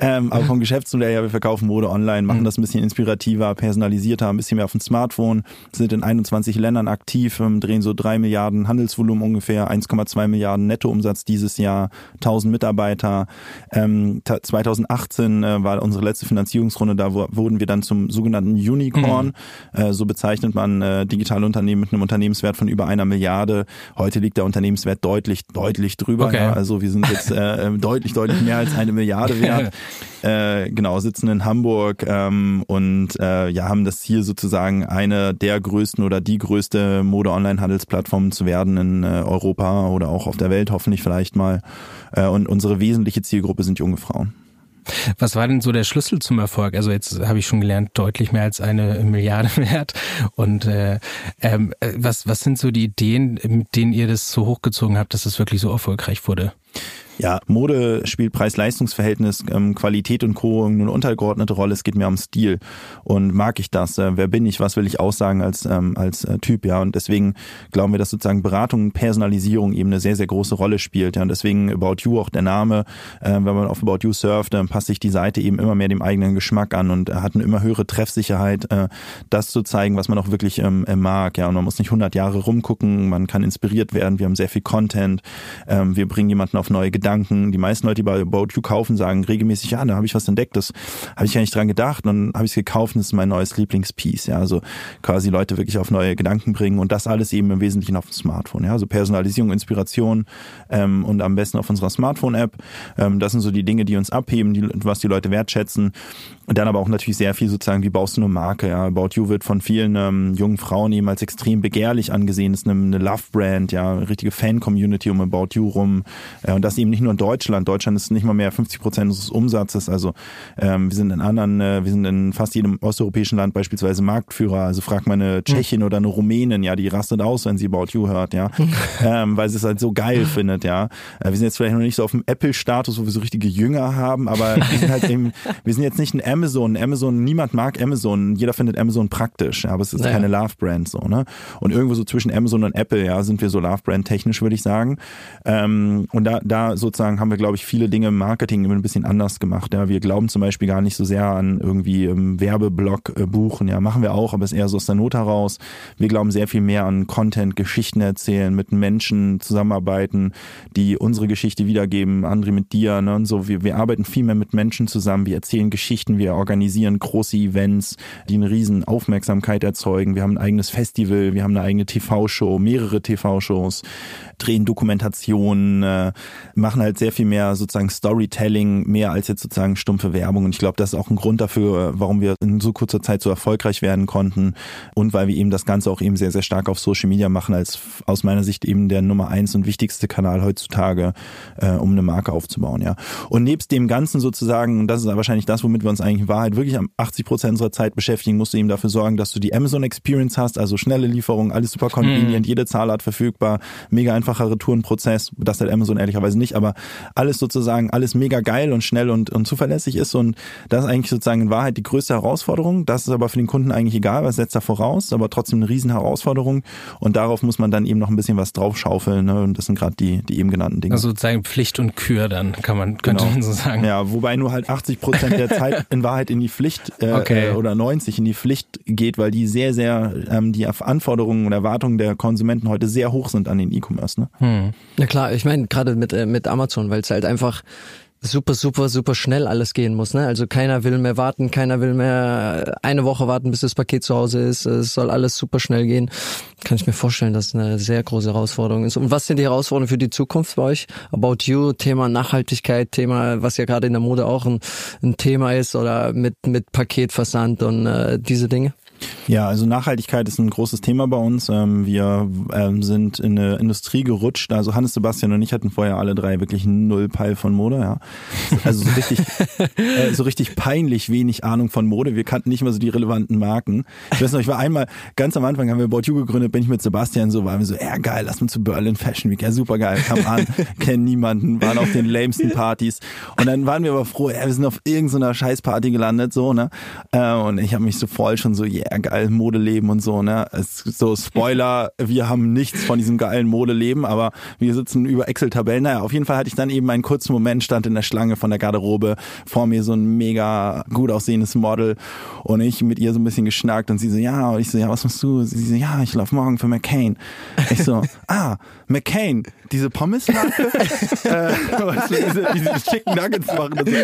ähm, aber vom Geschäftsmodell her, wir verkaufen Mode online, machen mhm. das ein bisschen inspirativer, personalisierter, ein bisschen mehr auf dem Smartphone, sind in 21 Ländern aktiv, ähm, drehen so drei Milliarden Handelsvolumen ungefähr, 1,2 Milliarden Nettoumsatz dieses Jahr, 1000 Mitarbeiter. Ähm, 2018 äh, war unsere letzte Finanzierungsrunde, da wurden wir dann zum sogenannten Unicorn. Mhm. Äh, so bezeichnet man äh, digitale Unternehmen mit einem Unternehmenswert von über einer Milliarde. Heute liegt der Unternehmenswert deutlich, deutlich drüber. Okay. Ja. Also wir sind jetzt äh *laughs* deutlich, deutlich mehr als eine Milliarde wert. *laughs* äh, genau, sitzen in Hamburg ähm, und äh, ja, haben das Ziel sozusagen eine der größten oder die größte Mode-Online-Handelsplattform zu werden in äh, Europa oder auch auf der Welt, hoffentlich vielleicht mal. Äh, und unsere wesentliche Zielgruppe sind junge Frauen. Was war denn so der Schlüssel zum Erfolg? Also jetzt habe ich schon gelernt, deutlich mehr als eine Milliarde *laughs* wert. Und äh, ähm, äh, was, was sind so die Ideen, mit denen ihr das so hochgezogen habt, dass es das wirklich so erfolgreich wurde? Ja, Mode spielt Preis-Leistungs-Verhältnis, ähm, Qualität und Co. eine untergeordnete Rolle. Es geht mir um Stil. Und mag ich das? Äh, wer bin ich? Was will ich aussagen als, ähm, als äh, Typ? Ja, und deswegen glauben wir, dass sozusagen Beratung und Personalisierung eben eine sehr, sehr große Rolle spielt. Ja, und deswegen About You auch der Name. Äh, wenn man auf About You surft, dann passt sich die Seite eben immer mehr dem eigenen Geschmack an und hat eine immer höhere Treffsicherheit, äh, das zu zeigen, was man auch wirklich ähm, äh, mag. Ja, und man muss nicht 100 Jahre rumgucken, man kann inspiriert werden. Wir haben sehr viel Content. Ähm, wir bringen jemanden auf neue Gedanken Gedanken. Die meisten Leute, die bei About You kaufen, sagen regelmäßig, ja, da habe ich was entdeckt, das habe ich ja nicht dran gedacht. Und dann habe ich es gekauft und das ist mein neues Lieblingspiece. Ja, also quasi Leute wirklich auf neue Gedanken bringen und das alles eben im Wesentlichen auf dem Smartphone. Ja, also Personalisierung, Inspiration ähm, und am besten auf unserer Smartphone-App. Ähm, das sind so die Dinge, die uns abheben, die, was die Leute wertschätzen. Und dann aber auch natürlich sehr viel sozusagen, wie baust du eine Marke? Ja, About You wird von vielen ähm, jungen Frauen eben als extrem begehrlich angesehen. Ist eine, eine Love-Brand, ja, eine richtige Fan-Community um About You rum. Äh, und das eben nicht nur in Deutschland. Deutschland ist nicht mal mehr 50 Prozent unseres Umsatzes. Also ähm, wir sind in anderen, äh, wir sind in fast jedem osteuropäischen Land beispielsweise Marktführer. Also frag mal eine Tschechin mhm. oder eine Rumänin, ja, die rastet aus, wenn sie About You hört, ja, *laughs* ähm, weil sie es halt so geil findet, ja. Äh, wir sind jetzt vielleicht noch nicht so auf dem Apple-Status, wo wir so richtige Jünger haben, aber wir sind halt *laughs* eben, wir sind jetzt nicht ein Amazon. Amazon, niemand mag Amazon. Jeder findet Amazon praktisch, ja, aber es ist naja. keine Love-Brand so, ne? Und irgendwo so zwischen Amazon und Apple, ja, sind wir so Love-Brand technisch, würde ich sagen. Ähm, und da, da sozusagen haben wir, glaube ich, viele Dinge im Marketing immer ein bisschen anders gemacht. Ja, wir glauben zum Beispiel gar nicht so sehr an irgendwie ähm, Werbeblock äh, buchen. Ja, machen wir auch, aber es ist eher so aus der Not heraus. Wir glauben sehr viel mehr an Content, Geschichten erzählen, mit Menschen zusammenarbeiten, die unsere Geschichte wiedergeben, André mit dir, ne, und so. Wir, wir arbeiten viel mehr mit Menschen zusammen. Wir erzählen Geschichten, wir organisieren organisieren große Events, die eine riesen Aufmerksamkeit erzeugen. Wir haben ein eigenes Festival, wir haben eine eigene TV-Show, mehrere TV-Shows, drehen Dokumentationen, äh, machen halt sehr viel mehr sozusagen Storytelling, mehr als jetzt sozusagen stumpfe Werbung. Und ich glaube, das ist auch ein Grund dafür, warum wir in so kurzer Zeit so erfolgreich werden konnten und weil wir eben das Ganze auch eben sehr, sehr stark auf Social Media machen, als aus meiner Sicht eben der Nummer eins und wichtigste Kanal heutzutage, äh, um eine Marke aufzubauen. Ja. Und nebst dem Ganzen sozusagen, und das ist wahrscheinlich das, womit wir uns eigentlich in Wahrheit wirklich 80 Prozent unserer Zeit beschäftigen, musst du eben dafür sorgen, dass du die Amazon Experience hast, also schnelle Lieferung, alles super convenient, hm. jede Zahlart verfügbar, mega einfacher Retourenprozess, das hat Amazon ehrlicherweise nicht, aber alles sozusagen, alles mega geil und schnell und, und zuverlässig ist und das ist eigentlich sozusagen in Wahrheit die größte Herausforderung. Das ist aber für den Kunden eigentlich egal, was setzt er voraus, aber trotzdem eine riesen Herausforderung und darauf muss man dann eben noch ein bisschen was draufschaufeln ne? und das sind gerade die, die eben genannten Dinge. Also sozusagen Pflicht und Kür dann, kann man, könnte genau. man so sagen. Ja, wobei nur halt 80 Prozent der Zeit *laughs* in Wahrheit in die Pflicht äh, okay. äh, oder 90 in die Pflicht geht, weil die sehr, sehr ähm, die Anforderungen und Erwartungen der Konsumenten heute sehr hoch sind an den E-Commerce. Ne? Hm. Na klar, ich meine gerade mit äh, mit Amazon, weil es halt einfach super, super, super schnell alles gehen muss. Ne? Also keiner will mehr warten, keiner will mehr eine Woche warten, bis das Paket zu Hause ist. Es soll alles super schnell gehen. Kann ich mir vorstellen, dass es eine sehr große Herausforderung ist. Und was sind die Herausforderungen für die Zukunft bei euch? About You, Thema Nachhaltigkeit, Thema, was ja gerade in der Mode auch ein, ein Thema ist oder mit, mit Paketversand und äh, diese Dinge? Ja, also Nachhaltigkeit ist ein großes Thema bei uns. Ähm, wir ähm, sind in eine Industrie gerutscht. Also Hannes, Sebastian und ich hatten vorher alle drei wirklich null Peil von Mode. Ja. Also so richtig, *laughs* äh, so richtig peinlich wenig Ahnung von Mode. Wir kannten nicht mal so die relevanten Marken. Ich weiß noch, ich war einmal ganz am Anfang haben wir About You gegründet, bin ich mit Sebastian so, waren wir so, ja geil, lass uns zu Berlin Fashion Week. Ja, super geil. Kam an, *laughs* kennen niemanden, waren auf den lamesten Partys. Und dann waren wir aber froh, ja, wir sind auf irgendeiner Scheißparty gelandet, so, ne? Äh, und ich habe mich so voll schon so, yeah, geil, Modeleben und so, ne? So Spoiler, wir haben nichts von diesem geilen Modeleben, aber wir sitzen über Excel-Tabellen. Naja, auf jeden Fall hatte ich dann eben einen kurzen Moment, stand in der Schlange von der Garderobe, vor mir so ein mega gut aussehendes Model und ich mit ihr so ein bisschen geschnackt und sie so, ja, und ich so, ja, was machst du? Sie so, ja, ich laufe morgen für McCain. Ich so, *laughs* ah, McCain, diese Pommesmarke, *laughs* äh, weißt du, diese, diese Chicken Nuggets machen. Und so.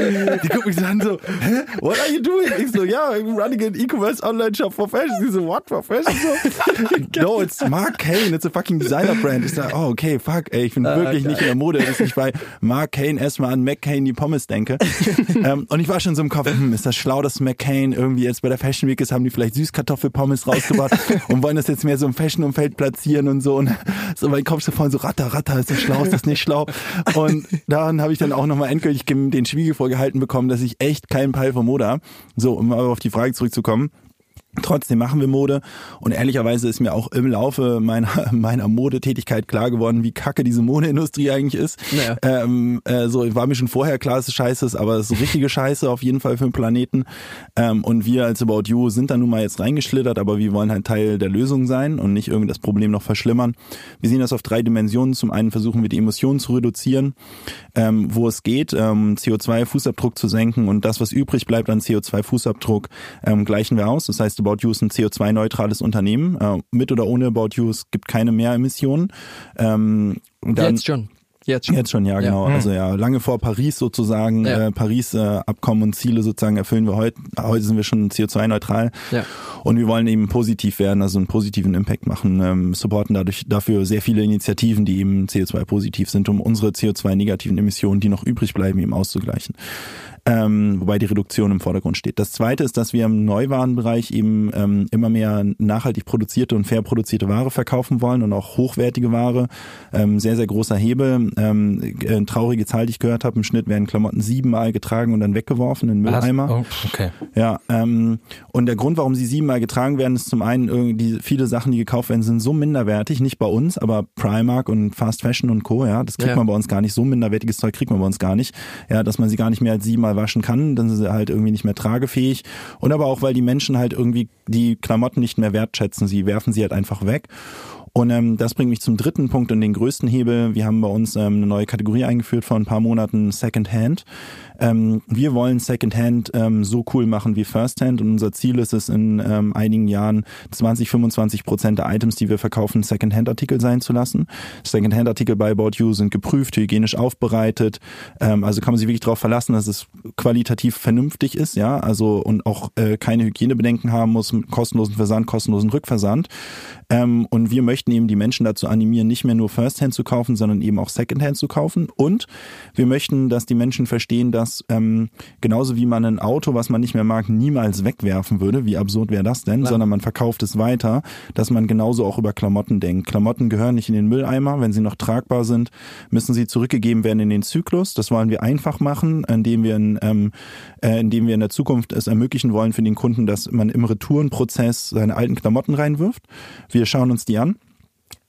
Die gucken mich so an so, hä, what are you doing? Ich so, ja, I'm running an E-Commerce Online-Shop for fashion. Sie so, what for fashion? So, *laughs* no, it's Mark Kane, it's a fucking designer brand. Ich sag, oh, okay, fuck, ey, ich bin Ah, wirklich geil. nicht in der Mode, dass ich bei Mark Kane erstmal an McCain die Pommes denke. *laughs* ähm, und ich war schon so im Kopf, hm, ist das schlau, dass McCain irgendwie jetzt bei der Fashion Week ist, haben die vielleicht Süßkartoffelpommes rausgebracht und wollen das jetzt mehr so im Fashion-Umfeld platzieren und so. Und so mein Kopf so voll so, ratter, ratter, ist das schlau, ist das nicht schlau? Und dann habe ich dann auch nochmal endgültig den Spiegel vorgehalten bekommen, dass ich echt keinen Peil von Mode habe. So, um aber auf die Frage zurückzukommen. Trotzdem machen wir Mode und ehrlicherweise ist mir auch im Laufe meiner, *laughs* meiner Modetätigkeit klar geworden, wie kacke diese Modeindustrie eigentlich ist. Naja. Ähm, äh, so war mir schon vorher klar, dass es scheiße ist, aber es ist richtige *laughs* Scheiße auf jeden Fall für den Planeten. Ähm, und wir als About You sind da nun mal jetzt reingeschlittert, aber wir wollen halt Teil der Lösung sein und nicht irgendwie das Problem noch verschlimmern. Wir sehen das auf drei Dimensionen. Zum einen versuchen wir die Emissionen zu reduzieren, ähm, wo es geht, ähm, CO2-Fußabdruck zu senken und das, was übrig bleibt an CO2-Fußabdruck, ähm, gleichen wir aus. Das heißt, About You ist ein CO2-neutrales Unternehmen. Äh, mit oder ohne About You, es gibt keine Mehremissionen. Ähm, dann, Jetzt schon. Jetzt schon. Jetzt schon, ja, genau. Also ja, lange vor Paris sozusagen, Ja. äh, Paris äh, und Ziele sozusagen erfüllen wir heute. Heute sind wir schon CO2-neutral. Ja. Und wir wollen eben positiv werden, also einen positiven Impact machen, ähm, supporten dadurch dafür sehr viele Initiativen, die eben CO2-positiv sind, um unsere CO2-negativen Emissionen, die noch übrig bleiben, eben auszugleichen. Ähm, wobei die Reduktion im Vordergrund steht. Das zweite ist, dass wir im Neuwarenbereich eben ähm, immer mehr nachhaltig produzierte und fair produzierte Ware verkaufen wollen und auch hochwertige Ware. Ähm, sehr, sehr großer Hebel. Ähm, äh, traurige Zahl, die ich gehört habe, im Schnitt werden Klamotten siebenmal getragen und dann weggeworfen in? Mülleimer. Oh, okay. Ja, ähm, und der Grund, warum sie siebenmal getragen werden, ist zum einen irgendwie viele Sachen, die gekauft werden, sind so minderwertig, nicht bei uns, aber Primark und Fast Fashion und Co. Ja, das kriegt Ja. man bei uns gar nicht. So minderwertiges Zeug kriegt man bei uns gar nicht. Ja, dass man sie gar nicht mehr als siebenmal waschen kann, dann sind sie halt irgendwie nicht mehr tragefähig. Und aber auch, weil die Menschen halt irgendwie die Klamotten nicht mehr wertschätzen. Sie werfen sie halt einfach weg. Und ähm, das bringt mich zum dritten Punkt und den größten Hebel. Wir haben bei uns ähm, eine neue Kategorie eingeführt vor ein paar Monaten, Second Hand. Ähm, wir wollen Second Hand ähm, so cool machen wie First Hand und unser Ziel ist es in ähm, einigen Jahren 20, 25 Prozent der Items, die wir verkaufen, Second Hand Artikel sein zu lassen. Second Hand Artikel bei About You sind geprüft, hygienisch aufbereitet. Ähm, also kann man sich wirklich darauf verlassen, dass es qualitativ vernünftig ist, ja, also und auch äh, keine Hygienebedenken haben muss, mit kostenlosen Versand, kostenlosen Rückversand. Ähm, und wir möchten eben die Menschen dazu animieren, nicht mehr nur First Hand zu kaufen, sondern eben auch Second Hand zu kaufen. Und wir möchten, dass die Menschen verstehen, dass ähm, genauso wie man ein Auto, was man nicht mehr mag, niemals wegwerfen würde, wie absurd wäre das denn, Klar. sondern man verkauft es weiter, dass man genauso auch über Klamotten denkt. Klamotten gehören nicht in den Mülleimer, wenn sie noch tragbar sind, müssen sie zurückgegeben werden in den Zyklus. Das wollen wir einfach machen, indem wir in, ähm, äh, indem wir in der Zukunft es ermöglichen wollen für den Kunden, dass man im Retourenprozess seine alten Klamotten reinwirft. Wir schauen uns die an.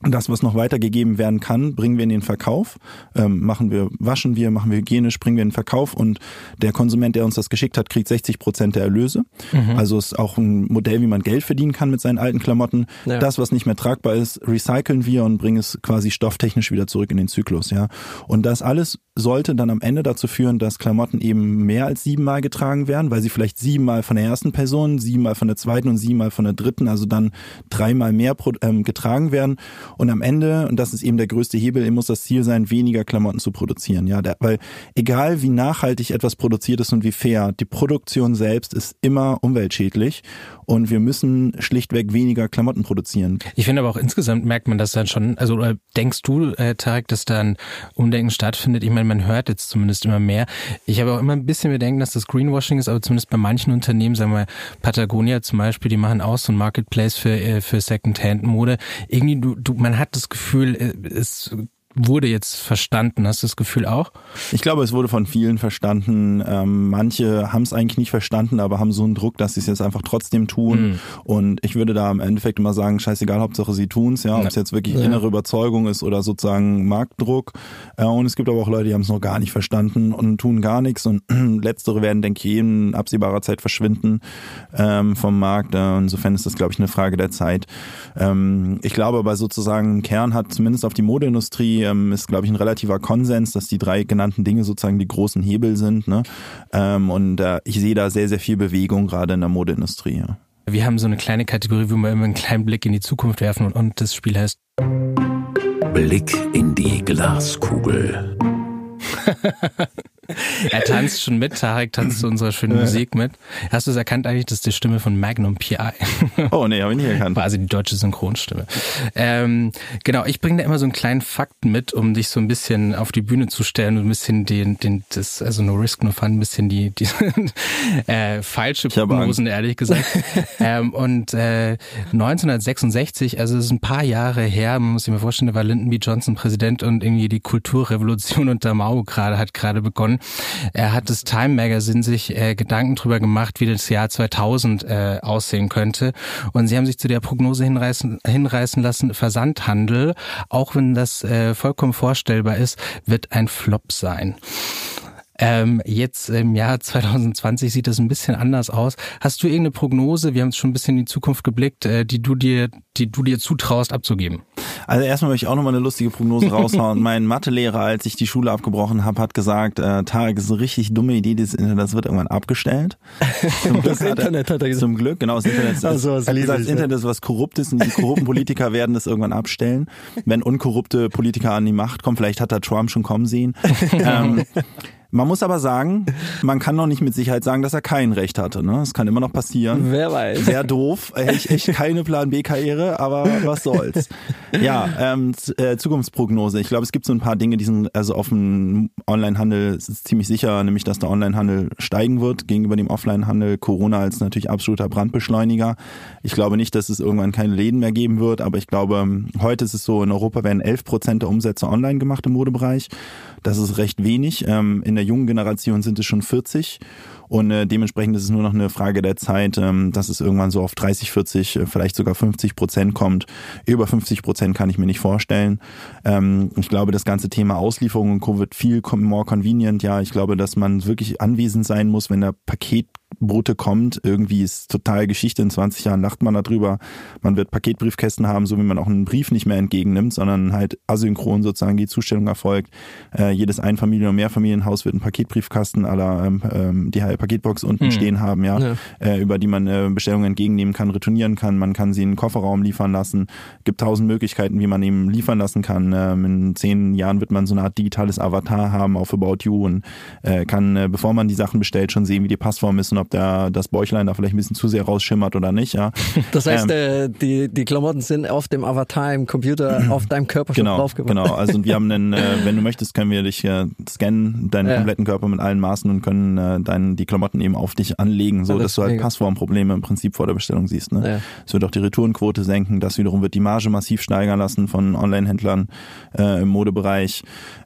Das, was noch weitergegeben werden kann, bringen wir in den Verkauf, ähm, machen wir, waschen wir, machen wir hygienisch, bringen wir in den Verkauf und der Konsument, der uns das geschickt hat, kriegt 60 Prozent der Erlöse. Also ist auch ein Modell, wie man Geld verdienen kann mit seinen alten Klamotten. Ja. Das, was nicht mehr tragbar ist, recyceln wir und bringen es quasi stofftechnisch wieder zurück in den Zyklus, ja. Und das alles sollte dann am Ende dazu führen, dass Klamotten eben mehr als siebenmal getragen werden, weil sie vielleicht siebenmal von der ersten Person, siebenmal von der zweiten und siebenmal von der dritten, also dann dreimal mehr ähm, getragen werden. Und am Ende, und das ist eben der größte Hebel, muss das Ziel sein, weniger Klamotten zu produzieren. Ja, der, weil egal wie nachhaltig etwas produziert ist und wie fair, die Produktion selbst ist immer umweltschädlich und wir müssen schlichtweg weniger Klamotten produzieren. Ich finde aber auch insgesamt merkt man das dann schon, also denkst du, äh, Tarek, dass da ein Umdenken stattfindet? Ich meine, man hört jetzt zumindest immer mehr. Ich habe auch immer ein bisschen Bedenken, dass das Greenwashing ist, aber zumindest bei manchen Unternehmen, sagen wir Patagonia zum Beispiel, die machen auch so ein Marketplace für, äh, für Secondhand-Mode. Irgendwie, du, du, man hat das Gefühl, äh, es wurde jetzt verstanden. Hast du das Gefühl auch? Ich glaube, es wurde von vielen verstanden. Ähm, manche haben es eigentlich nicht verstanden, aber haben so einen Druck, dass sie es jetzt einfach trotzdem tun. Und ich würde da im Endeffekt immer sagen, scheißegal, Hauptsache sie tun's, ja, ob es jetzt wirklich Ja. innere Überzeugung ist oder sozusagen Marktdruck. Äh, und es gibt aber auch Leute, die haben es noch gar nicht verstanden und tun gar nichts. Und *clears throat* letztere werden, denke ich, in absehbarer Zeit verschwinden ähm, vom Markt. Äh, insofern ist das, glaube ich, eine Frage der Zeit. Ähm, ich glaube aber sozusagen Kern hat zumindest auf die Modeindustrie ähm, ist, glaube ich, ein relativer Konsens, dass die drei genannten Dinge sozusagen die großen Hebel sind. Ne? Ähm, und äh, ich sehe da sehr, sehr viel Bewegung gerade in der Modeindustrie. Ja. Wir haben so eine kleine Kategorie, wo wir immer einen kleinen Blick in die Zukunft werfen und, und das Spiel heißt Blick in die Glaskugel. *laughs* er tanzt schon mit, Tarek tanzt zu unserer schönen Musik mit. Hast du es erkannt eigentlich, das ist die Stimme von Magnum P.I.? *laughs* Oh nee, habe ich nicht erkannt. Quasi die deutsche Synchronstimme. Ähm, genau, ich bringe da immer so einen kleinen Fakt mit, um dich so ein bisschen auf die Bühne zu stellen und ein bisschen den, den das, also no risk, no fun, ein bisschen die, die *laughs* äh, falsche Prognosen, ehrlich gesagt. *laughs* ähm, und äh, 1966, also es ist ein paar Jahre her, man muss sich mal vorstellen, da war Lyndon B. Johnson Präsident und irgendwie die Kulturrevolution unter Mao gerade hat gerade begonnen. Er hat das Time Magazine sich äh, Gedanken drüber gemacht, wie das Jahr 2000 äh, aussehen könnte. Und sie haben sich zu der Prognose hinreißen, hinreißen lassen, Versandhandel, auch wenn das äh, vollkommen vorstellbar ist, wird ein Flop sein. Ähm, jetzt im Jahr 2020 sieht das ein bisschen anders aus. Hast du irgendeine Prognose? Wir haben es schon ein bisschen in die Zukunft geblickt, äh, die du dir, die du dir zutraust abzugeben. Also erstmal möchte ich auch nochmal eine lustige Prognose raushauen. *laughs* mein Mathelehrer, als ich die Schule abgebrochen habe, hat gesagt, äh, Tarek, ist eine richtig dumme Idee, dieses Internet, das wird irgendwann abgestellt. Zum Glück *laughs* das hat Internet hat er gesagt. Zum Glück, genau, das Internet ist, also, das gesagt, das Internet ist was Korruptes und die korrupten Politiker werden das irgendwann abstellen. Wenn unkorrupte Politiker an die Macht kommen, vielleicht hat da Trump schon kommen sehen. *laughs* ähm, man muss aber sagen, man kann noch nicht mit Sicherheit sagen, dass er kein Recht hatte. Ne? Das kann immer noch passieren. Wer weiß. Sehr doof. Echt, echt keine Plan B-Karriere, aber was soll's. Ja, ähm, äh, Zukunftsprognose. Ich glaube, es gibt so ein paar Dinge, die sind also auf dem Onlinehandel ist ziemlich sicher, nämlich dass der Onlinehandel steigen wird gegenüber dem Offlinehandel. Corona als natürlich absoluter Brandbeschleuniger. Ich glaube nicht, dass es irgendwann keine Läden mehr geben wird, aber ich glaube, heute ist es so, in Europa werden 11 Prozent der Umsätze online gemacht im Modebereich. Das ist recht wenig. Ähm, in der jungen Generation sind es schon 40 und äh, dementsprechend ist es nur noch eine Frage der Zeit, ähm, dass es irgendwann so auf 30, 40, äh, vielleicht sogar 50 Prozent kommt. Über 50 Prozent kann ich mir nicht vorstellen. Ähm, ich glaube, das ganze Thema Auslieferung und Co. wird viel more convenient. Ja, ich glaube, dass man wirklich anwesend sein muss, wenn der Paket Brote kommt. Irgendwie ist total Geschichte. In 20 Jahren lacht man darüber. Man wird Paketbriefkästen haben, so wie man auch einen Brief nicht mehr entgegennimmt, sondern halt asynchron sozusagen die Zustellung erfolgt. Äh, jedes Einfamilien- und Mehrfamilienhaus wird einen Paketbriefkasten aller ähm, ähm, die Paketbox unten hm. stehen haben, ja, ja. Äh, über die man äh, Bestellungen entgegennehmen kann, retournieren kann. Man kann sie in den Kofferraum liefern lassen. Gibt tausend Möglichkeiten, wie man eben liefern lassen kann. Ähm, in zehn Jahren wird man so eine Art digitales Avatar haben auf About You und äh, kann, äh, bevor man die Sachen bestellt, schon sehen, wie die Passform ist und ob der, das Bäuchlein da vielleicht ein bisschen zu sehr rausschimmert oder nicht. Ja. *laughs* Das heißt, ähm, äh, die, die Klamotten sind auf dem Avatar im Computer *clears throat* auf deinem Körper schon genau, draufgebracht. Genau, also wir haben einen, äh, *laughs* wenn du möchtest, können wir dich scannen, deinen ja. kompletten Körper mit allen Maßen und können äh, deinen, die Klamotten eben auf dich anlegen, so ja, das dass du halt Passformprobleme im Prinzip vor der Bestellung siehst. Ne? Ja. Das wird auch die Retourenquote senken, das wiederum wird die Marge massiv steigern lassen von Online-Händlern äh, im Modebereich.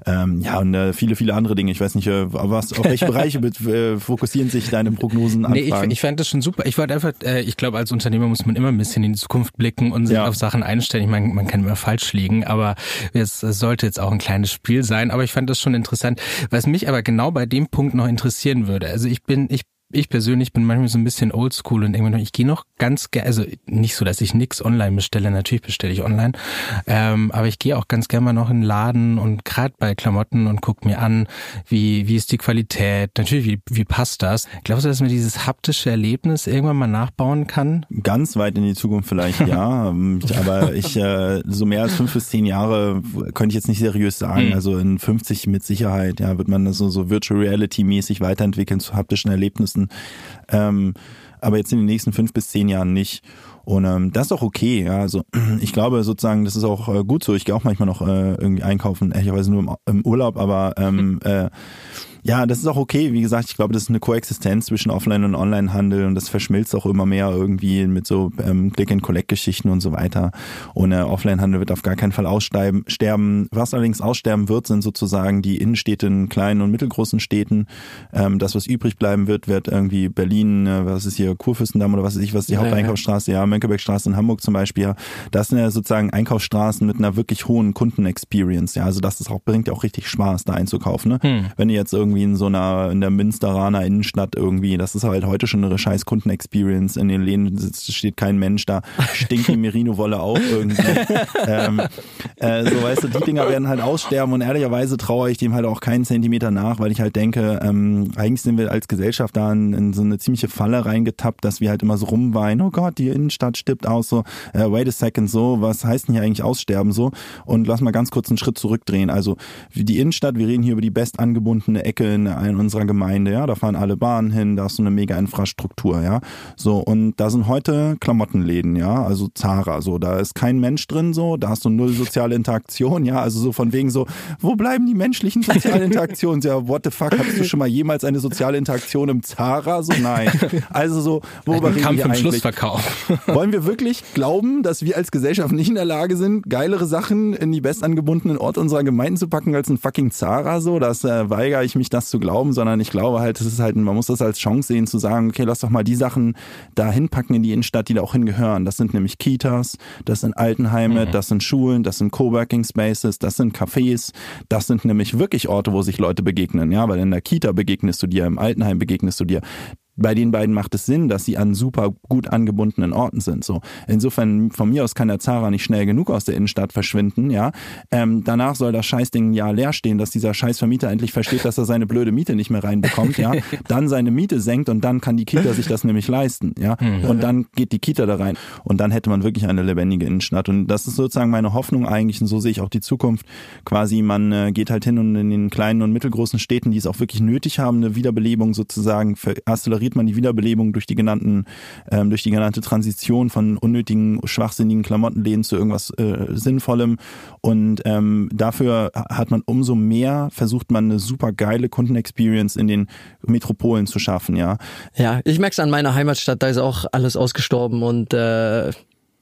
Ähm, ja, und äh, viele, viele andere Dinge. Ich weiß nicht, äh, was, auf welche Bereiche äh, fokussieren sich deine Prognosen nee, ich, ich fand das schon super. Ich wollte einfach, äh, ich glaube, als Unternehmer muss man immer ein bisschen in die Zukunft blicken und sich ja. auf Sachen einstellen. Ich meine, man kann immer falsch liegen, aber es, es sollte jetzt auch ein kleines Spiel sein. Aber ich fand das schon interessant. Was mich aber genau bei dem Punkt noch interessieren würde. Also ich bin, ich ich persönlich bin manchmal so ein bisschen oldschool und irgendwann, ich gehe noch ganz gerne, also nicht so, dass ich nix online bestelle, natürlich bestelle ich online, ähm, aber ich gehe auch ganz gerne mal noch in den Laden und gerade bei Klamotten und guck mir an, wie, wie ist die Qualität, natürlich, wie, wie passt das? Glaubst du, dass man dieses haptische Erlebnis irgendwann mal nachbauen kann? Ganz weit in die Zukunft vielleicht, ja, *laughs* ähm, aber ich, äh, so mehr als fünf bis zehn Jahre könnte ich jetzt nicht seriös sagen, mhm. also in 50 mit Sicherheit, ja, wird man das so, so Virtual Reality mäßig weiterentwickeln zu haptischen Erlebnissen ähm, aber jetzt in den nächsten fünf bis zehn Jahren nicht. Und ähm, das ist auch okay. Ja. Also *clears throat* ich glaube sozusagen, das ist auch äh, gut so. Ich gehe auch manchmal noch äh, irgendwie einkaufen, ehrlicherweise nur im, im Urlaub, aber ähm, *laughs* äh, ja, das ist auch okay. Wie gesagt, ich glaube, das ist eine Koexistenz zwischen Offline- und Online-Handel und das verschmilzt auch immer mehr irgendwie mit so ähm, Click-and-Collect-Geschichten und so weiter. Und äh, Offline-Handel wird auf gar keinen Fall aussterben. Was allerdings aussterben wird, sind sozusagen die Innenstädte in kleinen und mittelgroßen Städten. Ähm, das, was übrig bleiben wird, wird irgendwie Berlin, äh, was ist hier, Kurfürstendamm oder was weiß ich, was ist die ja, Haupteinkaufsstraße, ja, Mönckebergstraße in Hamburg zum Beispiel. Das sind ja sozusagen Einkaufsstraßen mit einer wirklich hohen Kundenexperience. Ja, also das ist auch, bringt ja auch richtig Spaß, da einzukaufen. Ne? Hm. Wenn ihr jetzt irgendwie irgendwie in so einer, in der Münsteraner Innenstadt irgendwie. Das ist halt heute schon eine scheiß Kundenexperience. In den Läden steht kein Mensch da, stinkt die *laughs* Merino-Wolle auch irgendwie. ähm, äh, so weißt du, die Dinger werden halt aussterben und ehrlicherweise traue ich dem halt auch keinen Zentimeter nach, weil ich halt denke, ähm, eigentlich sind wir als Gesellschaft da in, in so eine ziemliche Falle reingetappt, dass wir halt immer so rumweinen, oh Gott, die Innenstadt stirbt aus, so, äh, wait a second, so, was heißt denn hier eigentlich aussterben, so? Und lass mal ganz kurz einen Schritt zurückdrehen. Also, die Innenstadt, wir reden hier über die bestangebundene Ecke Ecke in, in unserer Gemeinde, ja, da fahren alle Bahnen hin, da ist so eine mega Infrastruktur, ja. So, und da sind heute Klamottenläden, ja, also Zara, so, da ist kein Mensch drin, so, da hast du null soziale Interaktion, ja, also so von wegen so, wo bleiben die menschlichen sozialen *laughs* Interaktionen? Ja, what the fuck, hattest du schon mal jemals eine soziale Interaktion im Zara? So, nein. Also so, worüber reden Kampf wir im eigentlich? Schlussverkauf. *laughs* Wollen wir wirklich glauben, dass wir als Gesellschaft nicht in der Lage sind, geilere Sachen in die bestangebundenen Orte unserer Gemeinden zu packen als ein fucking Zara so? Das äh, weigere ich mich, das zu glauben, sondern ich glaube halt, es ist halt, man muss das als Chance sehen, zu sagen, okay, lass doch mal die Sachen da hinpacken in die Innenstadt, die da auch hingehören. Das sind nämlich Kitas, das sind Altenheime, das sind Schulen, das sind Coworking Spaces, das sind Cafés, das sind nämlich wirklich Orte, wo sich Leute begegnen, ja, weil in der Kita begegnest du dir, im Altenheim begegnest du dir bei den beiden macht es Sinn, dass sie an super gut angebundenen Orten sind. So insofern von mir aus kann der Zara nicht schnell genug aus der Innenstadt verschwinden. Ja, ähm, danach soll das Scheißding ein Jahr leer stehen, dass dieser Scheißvermieter endlich versteht, dass er seine blöde Miete nicht mehr reinbekommt. Ja, *laughs* dann seine Miete senkt und dann kann die Kita sich das nämlich leisten. Ja, und dann geht die Kita da rein und dann hätte man wirklich eine lebendige Innenstadt. Und das ist sozusagen meine Hoffnung eigentlich und so sehe ich auch die Zukunft. Quasi man äh, geht halt hin und in den kleinen und mittelgroßen Städten, die es auch wirklich nötig haben, eine Wiederbelebung sozusagen acceleriert man die Wiederbelebung durch die genannten, ähm, durch die genannte Transition von unnötigen, schwachsinnigen Klamottenläden zu irgendwas äh, Sinnvollem. Und ähm, dafür hat man umso mehr versucht, man eine super geile Kundenexperience in den Metropolen zu schaffen, ja. Ja, ich merk's an meiner Heimatstadt, da ist auch alles ausgestorben und äh,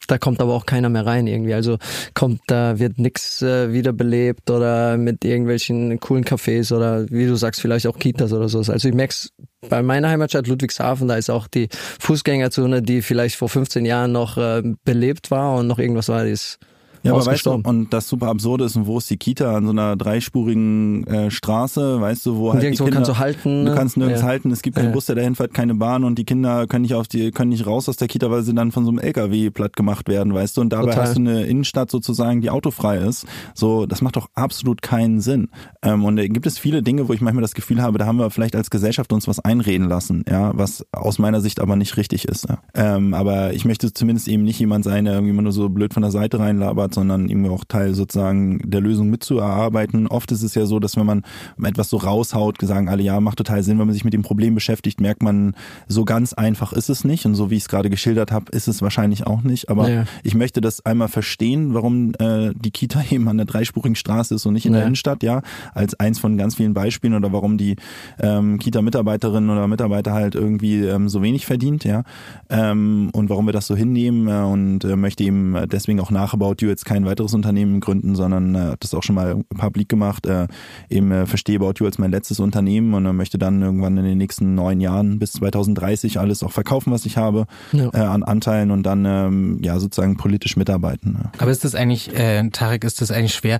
da kommt aber auch keiner mehr rein irgendwie. Also kommt, da wird nix äh, wiederbelebt oder mit irgendwelchen coolen Cafés oder wie du sagst, vielleicht auch Kitas oder so. Also ich merk's bei meiner Heimatstadt Ludwigshafen, da ist auch die Fußgängerzone, die vielleicht vor 15 Jahren noch äh, belebt war und noch irgendwas war, die ist Ja, aber weißt du, und das super absurde ist, und wo ist die Kita? An so einer dreispurigen äh, Straße, weißt du, wo halt Nirgendwo die Kinder, kannst du halten, Du ne? kannst nirgends Ja. halten, es gibt keinen Ja. Bus, der dahin fährt, keine Bahn und die Kinder können nicht auf die, können nicht raus aus der Kita, weil sie dann von so einem LKW platt gemacht werden, weißt du, und dabei Total. hast du eine Innenstadt sozusagen, die autofrei ist. So, das macht doch absolut keinen Sinn. Ähm, und da gibt es viele Dinge, wo ich manchmal das Gefühl habe, da haben wir vielleicht als Gesellschaft uns was einreden lassen, ja, was aus meiner Sicht aber nicht richtig ist. Ja. Ähm, aber ich möchte zumindest eben nicht jemand sein, der irgendwie nur so blöd von der Seite reinlabert, sondern irgendwie auch Teil sozusagen der Lösung mitzuerarbeiten. Oft ist es ja so, dass wenn man etwas so raushaut, sagen alle, ja, macht total Sinn, wenn man sich mit dem Problem beschäftigt, merkt man, so ganz einfach ist es nicht. Und so wie ich es gerade geschildert habe, ist es wahrscheinlich auch nicht. Aber Ja. ich möchte das einmal verstehen, warum äh, die Kita *laughs* eben an der dreispurigen Straße ist und nicht in der Ja. Innenstadt, ja, als eins von ganz vielen Beispielen oder warum die ähm, Kita-Mitarbeiterinnen oder Mitarbeiter halt irgendwie ähm, so wenig verdient, ja, ähm, und warum wir das so hinnehmen äh, und äh, möchte eben deswegen auch nach About You jetzt kein weiteres Unternehmen gründen, sondern äh, hat das auch schon mal publik gemacht, äh, eben äh, verstehe About You als mein letztes Unternehmen und äh, möchte dann irgendwann in den nächsten neun Jahren bis 2030 alles auch verkaufen, was ich habe, Ja. äh, an Anteilen und dann ähm, ja sozusagen politisch mitarbeiten. Ja. Aber ist das eigentlich, äh, Tarek, ist das eigentlich schwer?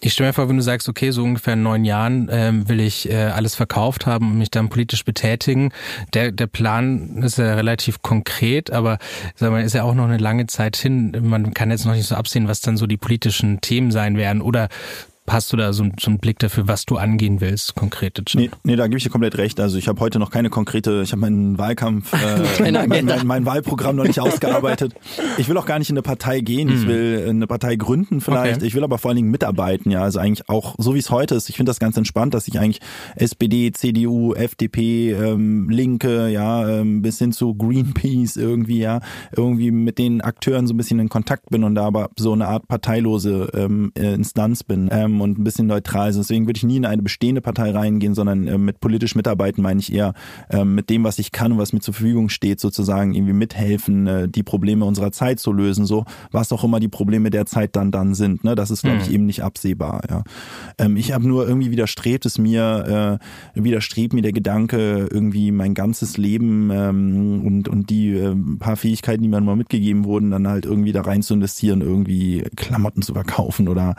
Ich stelle mir vor, wenn du sagst, okay, so ungefähr in neun Jahren ähm, will ich äh, alles verkauft haben und mich dann politisch betätigen. Der, der Plan ist ja relativ konkret, aber sag mal, ist ja auch noch eine lange Zeit hin. Man kann jetzt noch nicht so absehen, was dann so die politischen Themen sein werden. Oder hast du da so, so einen Blick dafür, was du angehen willst, konkret? Nee, nee, da gebe ich dir komplett recht. Also ich habe heute noch keine konkrete, ich habe meinen Wahlkampf, *laughs* äh, mein, mein, mein Wahlprogramm noch nicht *laughs* ausgearbeitet. Ich will auch gar nicht in eine Partei gehen. Ich will eine Partei gründen vielleicht. Okay. Ich will aber vor allen Dingen mitarbeiten. Ja, also eigentlich auch so wie es heute ist. Ich finde das ganz entspannt, dass ich eigentlich SPD, CDU, FDP, ähm, Linke, ja, ähm, bis hin zu Greenpeace irgendwie, ja, irgendwie mit den Akteuren so ein bisschen in Kontakt bin und da aber so eine Art parteilose ähm, äh, Instanz bin ähm, und ein bisschen neutral. ist. Deswegen würde ich nie in eine bestehende Partei reingehen, sondern ähm, mit politisch mitarbeiten meine ich eher ähm, mit dem, was ich kann und was mir zur Verfügung steht, sozusagen irgendwie mithelfen, äh, die Probleme unserer Zeit zu lösen, so was auch immer die Probleme der Zeit dann dann sind. Ne? Das ist, glaube ich, eben nicht absehbar. Ja. Ähm, ich habe nur irgendwie widerstrebt es mir, äh, widerstrebt mir der Gedanke, irgendwie mein ganzes Leben ähm, und, und die äh, paar Fähigkeiten, die mir mal mitgegeben wurden, dann halt irgendwie da rein zu investieren, irgendwie Klamotten zu verkaufen oder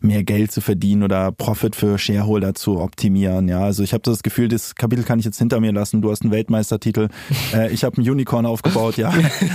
mehr Geld zu verdienen oder Profit für Shareholder zu optimieren. Ja, also ich habe das Gefühl, das Kapitel kann ich jetzt hinter mir lassen. Du hast einen Weltmeistertitel, *laughs* äh, ich habe ein Unicorn aufgebaut. Ja,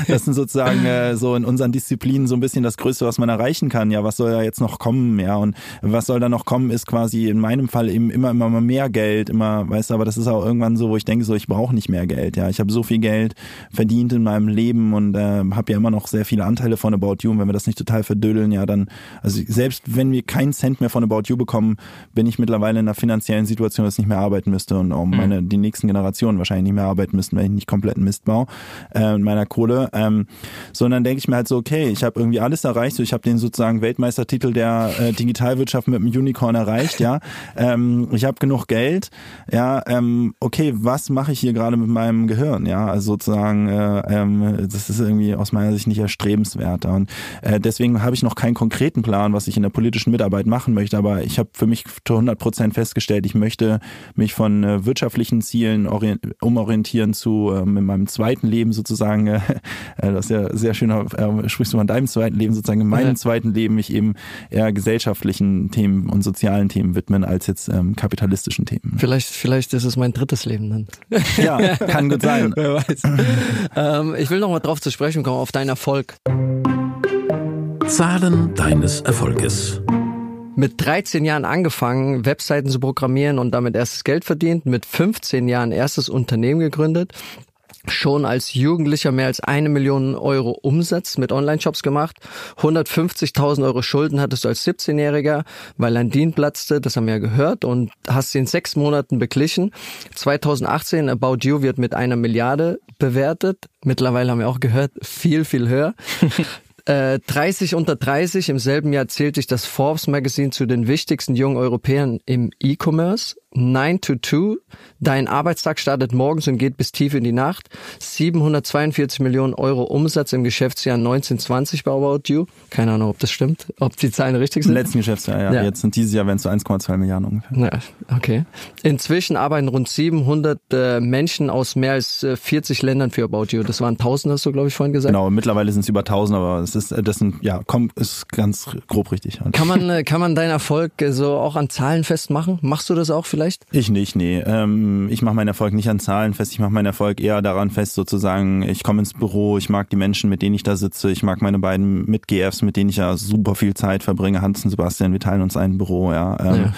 das sind sozusagen äh, so in unseren Disziplinen so ein bisschen das Größte, was man erreichen kann. Ja, was soll da jetzt noch kommen? Ja, und was soll da noch kommen, ist quasi in meinem Fall eben immer immer mehr Geld, immer, weißt du, aber das ist auch irgendwann so, wo ich denke, so ich brauche nicht mehr Geld. Ja, ich habe so viel Geld verdient in meinem Leben und äh, habe ja immer noch sehr viele Anteile von About You. Und wenn wir das nicht total verdödeln, ja, dann, also selbst wenn wir keinen Cent mehr von About You bekommen, bin ich mittlerweile in einer finanziellen Situation, dass ich nicht mehr arbeiten müsste und auch meine, die nächsten Generationen wahrscheinlich nicht mehr arbeiten müssten, wenn ich nicht komplett Mist baue äh, mit meiner Kohle. Ähm, sondern denke ich mir halt so, okay, ich habe irgendwie alles erreicht, so ich habe den sozusagen Weltmeistertitel der äh, Digitalwirtschaft mit dem Unicorn erreicht, ja. *laughs* Ähm, ich habe genug Geld, ja, ähm, okay, was mache ich hier gerade mit meinem Gehirn, ja, also sozusagen, äh, ähm, das ist irgendwie aus meiner Sicht nicht erstrebenswert und äh, deswegen habe ich noch keinen konkreten Plan, was ich in der politischen Mitarbeit machen möchte, aber ich habe für mich zu 100 Prozent festgestellt, ich möchte mich von äh, wirtschaftlichen Zielen umorientieren zu ähm, in meinem zweiten Leben sozusagen, äh, *laughs* äh, das ist ja sehr schön, äh, sprichst du von deinem zweiten Leben sozusagen, in meinem ja. zweiten Leben mich eben eher gesellschaftlichen Themen und sozialen Themen widmen als jetzt ähm, kapitalistischen Themen. Vielleicht, vielleicht ist es mein drittes Leben dann. *laughs* Ja, kann gut sein. *laughs* Wer weiß. ähm, ich will noch mal drauf zu sprechen kommen, auf deinen Erfolg. Zahlen deines Erfolges. Mit 13 Jahren angefangen, Webseiten zu programmieren und damit erstes Geld verdient, mit 15 Jahren erstes Unternehmen gegründet, schon als Jugendlicher mehr als eine Million Euro Umsatz mit Online-Shops gemacht. 150.000 Euro Schulden hattest du als 17-Jähriger, weil ein Dean platzte, das haben wir ja gehört, und hast sie in sechs Monaten beglichen. 2018 About You wird mit einer Milliarde bewertet. Mittlerweile haben wir auch gehört, viel, viel höher. *laughs* 30 äh, unter 30 im selben Jahr zählt sich das Forbes Magazine zu den wichtigsten jungen Europäern im E-Commerce. 9 to 2. Dein Arbeitstag startet morgens und geht bis tief in die Nacht. 742 Millionen Euro Umsatz im Geschäftsjahr 1920 bei About You. Keine Ahnung, ob das stimmt, ob die Zahlen richtig sind. Im letzten Geschäftsjahr, ja. ja. Jetzt sind dieses Jahr wenn es so 1,2 Milliarden ungefähr. Ja, okay. Inzwischen arbeiten rund 700 äh, Menschen aus mehr als äh, 40 Ländern für About You. Das waren 1000, hast du, glaube ich, vorhin gesagt. Genau, mittlerweile sind es über 1000, aber es ist, äh, das sind, ja, komm, ist ganz grob richtig. Kann man, äh, kann man deinen Erfolg äh, so auch an Zahlen festmachen? Machst du das auch vielleicht? Vielleicht? Ich nicht, nee. Ähm, ich mache meinen Erfolg nicht an Zahlen fest. Ich mache meinen Erfolg eher daran fest, sozusagen, ich komme ins Büro, ich mag die Menschen, mit denen ich da sitze, ich mag meine beiden Mit-GFs, mit denen ich ja super viel Zeit verbringe, Hans und Sebastian, wir teilen uns ein Büro, ja. Ähm, ja.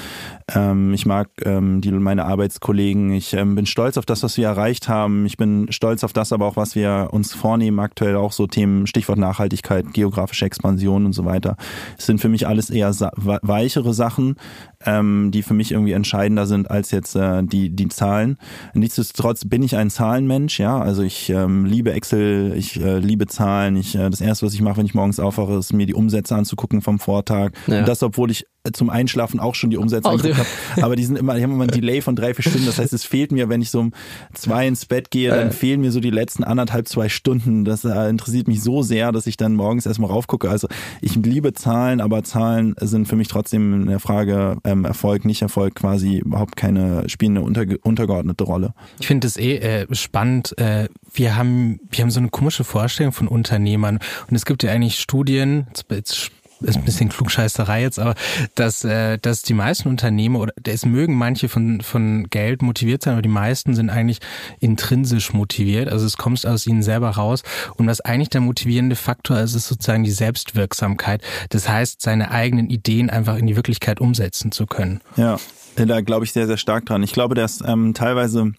Ähm, ich mag ähm, die, meine Arbeitskollegen. Ich ähm, bin stolz auf das, was wir erreicht haben. Ich bin stolz auf das, aber auch was wir uns vornehmen aktuell. Auch so Themen, Stichwort Nachhaltigkeit, geografische Expansion und so weiter. Es sind für mich alles eher weichere Sachen, ähm, die für mich irgendwie entscheidender sind als jetzt äh, die die Zahlen. Nichtsdestotrotz bin ich ein Zahlenmensch, ja. Also ich ähm, liebe Excel, ich äh, liebe Zahlen. Ich äh, das erste, was ich mache, wenn ich morgens aufwache, ist mir die Umsätze anzugucken vom Vortag. Ja. Und das, obwohl ich zum Einschlafen auch schon die Umsätze angeguckt ja. habe. Aber die sind immer, die haben immer ein Delay von drei, vier Stunden. Das heißt, es fehlt mir, wenn ich so um zwei ins Bett gehe, dann äh. fehlen mir so die letzten anderthalb, zwei Stunden. Das äh, interessiert mich so sehr, dass ich dann morgens erstmal raufgucke. Also ich liebe Zahlen, aber Zahlen sind für mich trotzdem eine Frage ähm, Erfolg, nicht Erfolg quasi überhaupt keine, spielen eine unter, untergeordnete Rolle. Ich finde es eh äh, spannend. Äh, wir haben, wir haben so eine komische Vorstellung von Unternehmern und es gibt ja eigentlich Studien, jetzt ist ein bisschen Klugscheißerei jetzt, aber dass, äh, dass die meisten Unternehmen oder es mögen manche von, von Geld motiviert sein, aber die meisten sind eigentlich intrinsisch motiviert. Also es kommt aus ihnen selber raus. Und was eigentlich der motivierende Faktor ist, ist sozusagen die Selbstwirksamkeit. Das heißt, seine eigenen Ideen einfach in die Wirklichkeit umsetzen zu können. Ja, da glaube ich sehr, sehr stark dran. Ich glaube, dass ähm, teilweise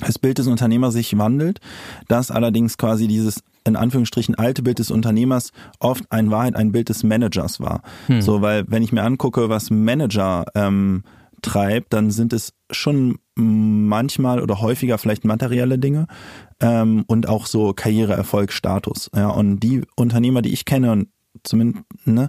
das Bild des Unternehmers sich wandelt, dass allerdings quasi dieses in Anführungsstrichen alte Bild des Unternehmers oft ein Wahrheit ein Bild des Managers war. Hm. So, weil wenn ich mir angucke, was Manager ähm, treibt, dann sind es schon manchmal oder häufiger vielleicht materielle Dinge ähm, und auch so Karriereerfolg, Status. Ja, und die Unternehmer, die ich kenne, und zumindest, ne,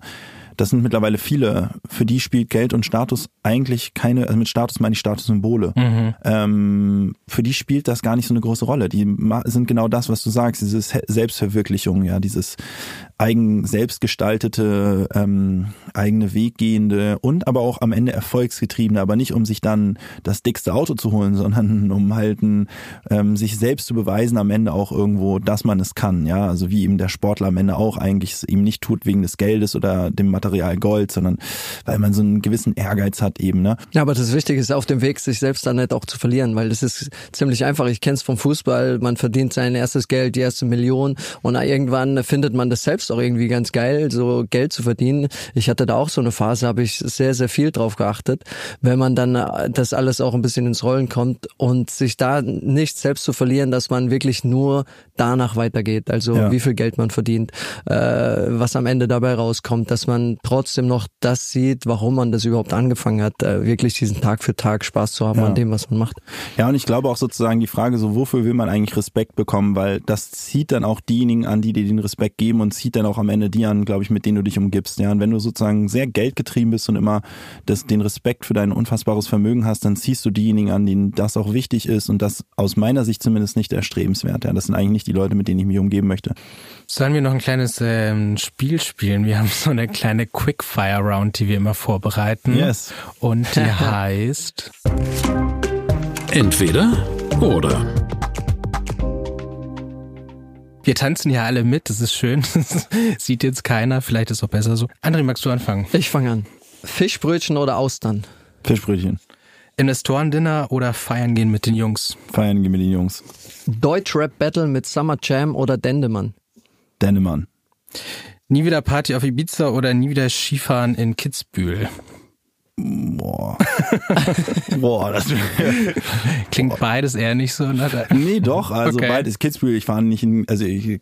das sind mittlerweile viele, für die spielt Geld und Status eigentlich keine, also mit Status meine ich Statussymbole. Mhm. Ähm, für die spielt das gar nicht so eine große Rolle. Die sind genau das, was du sagst, diese Selbstverwirklichung, ja, dieses eigen selbstgestaltete, ähm, eigene Weggehende und aber auch am Ende erfolgsgetriebene, aber nicht um sich dann das dickste Auto zu holen, *laughs* sondern um halt ähm, sich selbst zu beweisen am Ende auch irgendwo, dass man es kann, ja, also wie eben der Sportler am Ende auch eigentlich es ihm nicht tut wegen des Geldes oder dem Material Material Gold, sondern weil man so einen gewissen Ehrgeiz hat eben. Ne? Ja, aber das Wichtige ist auf dem Weg, sich selbst dann nicht auch zu verlieren, weil das ist ziemlich einfach. Ich kenne es vom Fußball, man verdient sein erstes Geld, die erste Million und irgendwann findet man das selbst auch irgendwie ganz geil, so Geld zu verdienen. Ich hatte da auch so eine Phase, habe ich sehr, sehr viel drauf geachtet, wenn man dann äh, das alles auch ein bisschen ins Rollen kommt und sich da nicht selbst zu verlieren, dass man wirklich nur danach weitergeht. Also ja. wie viel Geld man verdient, äh, was am Ende dabei rauskommt, dass man trotzdem noch das sieht, warum man das überhaupt angefangen hat, äh, wirklich diesen Tag für Tag Spaß zu haben Ja. an dem, was man macht. Ja, und ich glaube auch sozusagen die Frage, so wofür will man eigentlich Respekt bekommen, weil das zieht dann auch diejenigen an, die dir den Respekt geben und zieht dann auch am Ende die an, glaube ich, mit denen du dich umgibst. Ja, und wenn du sozusagen sehr geldgetrieben bist und immer das, den Respekt für dein unfassbares Vermögen hast, dann ziehst du diejenigen an, denen das auch wichtig ist und das aus meiner Sicht zumindest nicht erstrebenswert. Ja, das sind eigentlich nicht die Leute, mit denen ich mich umgeben möchte. Sollen wir noch ein kleines ähm, Spiel spielen? Wir haben *laughs* so eine kleine Quickfire-Round, die wir immer vorbereiten. Yes. Und die *laughs* heißt... Entweder oder. Wir tanzen ja alle mit, das ist schön. *laughs* Das Sieht jetzt keiner, vielleicht ist es auch besser so. André, magst du anfangen? Ich fange an. Fischbrötchen oder Austern? Fischbrötchen. Investorendinner oder feiern gehen mit den Jungs? Feiern gehen mit den Jungs. Deutschrap-Battle mit Summer Jam oder Dendemann? Dennemann. Nie wieder Party auf Ibiza oder nie wieder Skifahren in Kitzbühel? Boah. *laughs* Boah, das Klingt beides eher nicht so. Ne? Nee, doch, also Okay. beides Kitzbühel. Ich fahre nicht in, also ich,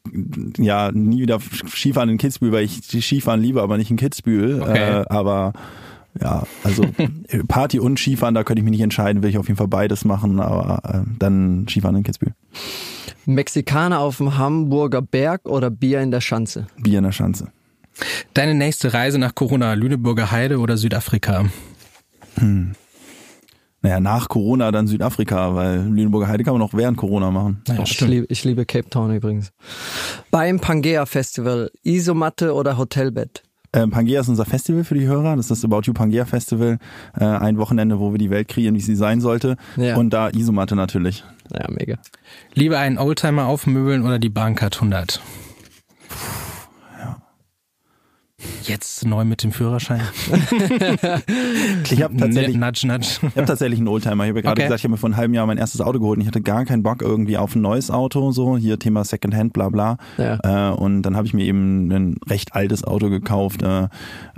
ja, nie wieder Skifahren in Kitzbühel, weil ich Skifahren liebe, aber nicht in Kitzbühel. Okay. Äh, aber ja, also *laughs* Party und Skifahren, da könnte ich mich nicht entscheiden, will ich auf jeden Fall beides machen, aber äh, dann Skifahren in Kitzbühel. Mexikaner auf dem Hamburger Berg oder Bier in der Schanze? Bier in der Schanze. Deine nächste Reise nach Corona, Lüneburger Heide oder Südafrika? Naja, nach Corona dann Südafrika, weil Lüneburger Heide kann man auch während Corona machen. Naja, ich, liebe, ich liebe Cape Town übrigens. Beim Pangea Festival, Isomatte oder Hotelbett? Äh, Pangea ist unser Festival für die Hörer. Das ist das About You Pangea Festival. Äh, ein Wochenende, wo wir die Welt kreieren, wie sie sein sollte. Ja. Und da Isomatte natürlich. Ja, mega. Lieber einen Oldtimer aufmöbeln oder die Bahncard 100? Jetzt neu mit dem Führerschein. *laughs* Ich habe tatsächlich Nudge, nudge. Ich habe tatsächlich einen Oldtimer. Ich habe ja gerade Okay. gesagt, ich habe mir vor einem halben Jahr mein erstes Auto geholt und ich hatte gar keinen Bock irgendwie auf ein neues Auto, so hier Thema Secondhand, bla bla. Ja. Äh, und dann habe ich mir eben ein recht altes Auto gekauft äh,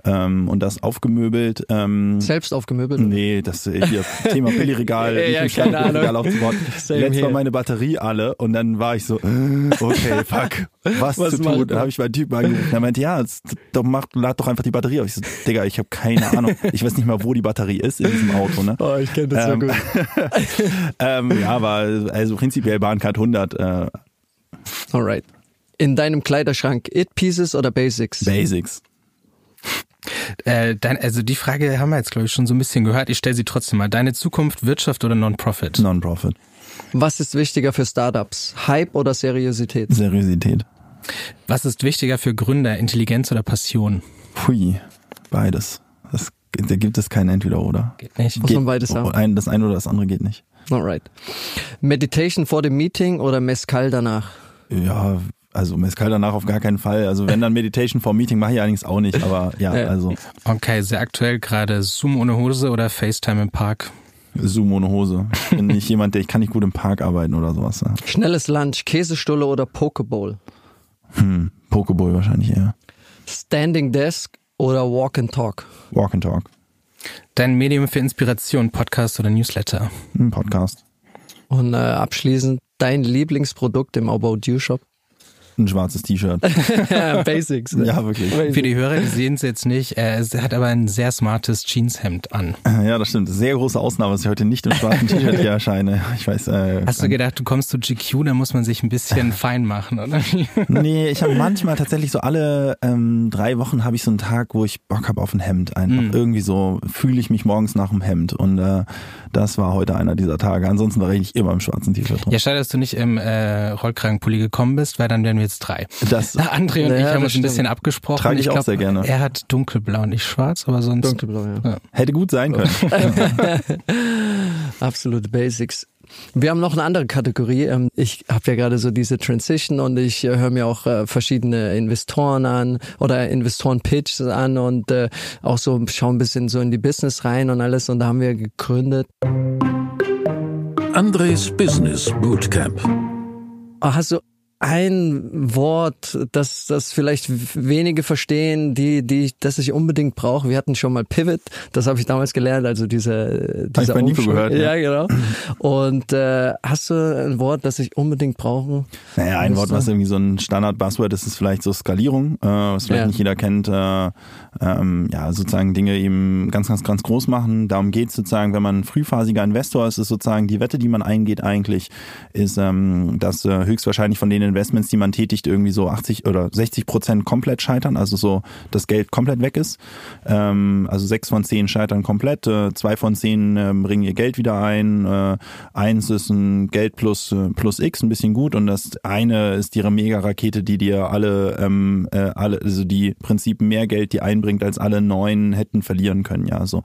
ähm, und das aufgemöbelt. Ähm, Selbst aufgemöbelt? Nee, das äh, hier Thema Billigregal, *laughs* Ja, ja, Billigregal aufzubauen. *laughs* Mal here. meine Batterie alle und dann war ich so, okay, fuck, was, Was zu tun? Dann man? habe ich meinen Typen angerufen. Er meinte, ja, jetzt, doch mach, lad doch einfach die Batterie auf. Ich so, Digga, ich habe keine Ahnung. Ich weiß nicht mal, wo die Batterie ist in diesem Auto. Ne? Oh, ich kenne das Ähm, gut. *laughs* ähm, ja, aber also prinzipiell Bahncard 100 äh, Alright. In deinem Kleiderschrank, It Pieces oder Basics? Basics. Äh, dein, also die Frage haben wir jetzt, glaube ich, schon so ein bisschen gehört. Ich stelle sie trotzdem mal. Deine Zukunft, Wirtschaft oder Non-Profit? Non-Profit. Was ist wichtiger für Startups? Hype oder Seriosität? Seriosität. Was ist wichtiger für Gründer, Intelligenz oder Passion? Pui. Beides. Das, da gibt es kein Entweder-Oder. Geht nicht. Muss man beides haben. Ein, das eine oder das andere geht nicht. Alright. Meditation vor dem Meeting oder Mescal danach? Ja, also Mescal danach auf gar keinen Fall. Also wenn dann Meditation vor Meeting mache ich allerdings auch nicht, aber ja, Ja. also Okay, sehr aktuell gerade Zoom ohne Hose oder FaceTime im Park? Zoom ohne Hose. Ich bin nicht jemand, der ich kann nicht gut im Park arbeiten oder sowas. Ja. Schnelles Lunch, Käsestulle oder Pokeball? Hm, Pokeball wahrscheinlich eher. Standing Desk oder Walk and Talk? Walk and Talk. Dein Medium für Inspiration, Podcast oder Newsletter? Ein Podcast. Und äh, abschließend dein Lieblingsprodukt im About You Shop? Ein schwarzes T-Shirt. *laughs* *laughs* Basics. Ja, wirklich. Für die Hörer, die sehen es jetzt nicht, er ist- er hat aber ein sehr smartes Jeanshemd an. Ja, das stimmt. Sehr große Ausnahme, dass ich heute nicht im schwarzen *laughs* T-Shirt hier erscheine. Ich weiß. Äh, Hast du gedacht, du kommst zu GQ, da muss man sich ein bisschen fein machen, oder? Nee, ich habe manchmal tatsächlich so alle ähm, drei Wochen habe ich so einen Tag, wo ich Bock habe auf ein Hemd. Einfach Mhm. irgendwie so fühle ich mich morgens nach dem Hemd und äh, das war heute einer dieser Tage. Ansonsten war ich immer im schwarzen T-Shirt drin. Ja, schade, dass du nicht im äh, Rollkragenpulli gekommen bist, weil dann wären wir jetzt drei. Das Na, *laughs* André und Ja, ich haben uns ein bisschen abgesprochen. Trage ich auch glaub, sehr gerne. Er hat dunkelblau und ich schwarz, aber sonst. Dunkelblau, ja. hätte gut sein können. *laughs* Absolute Basics. Wir haben noch eine andere Kategorie. Ähm, Ich habe ja gerade so diese Transition und ich äh, höre mir auch äh, verschiedene Investoren an oder Investoren-Pitches an und äh, auch so schaue ein bisschen so in die Business rein und alles. Und da haben wir gegründet. Andres Business Bootcamp. Ah, Hast du ein Wort, das, das vielleicht wenige verstehen, die, die, das ich unbedingt brauche. Wir hatten schon mal Pivot, das habe ich damals gelernt, also diese, diese Hab ich bei gehört. Ja, ja, genau. Und äh, hast du ein Wort, das ich unbedingt brauche? Naja, ein Wort, was irgendwie so ein Standard-Buzzword ist, ist vielleicht so Skalierung, äh, was vielleicht ja. nicht jeder kennt. Äh, ähm, ja, sozusagen Dinge eben ganz, ganz, ganz groß machen. Darum geht sozusagen, wenn man frühphasiger Investor ist, ist sozusagen die Wette, die man eingeht eigentlich, ist, ähm, dass äh, höchstwahrscheinlich von denen Investments, die man tätigt, irgendwie so 80 oder 60 Prozent komplett scheitern, also so das Geld komplett weg ist. Ähm, also sechs von zehn scheitern komplett, äh, zwei von zehn äh, bringen ihr Geld wieder ein, äh, eins ist ein Geld plus äh, plus X, ein bisschen gut und das eine ist ihre Mega-Rakete, die dir alle, ähm, äh, alle, also die Prinzip mehr Geld die einbringt, als alle neun hätten verlieren können, ja so.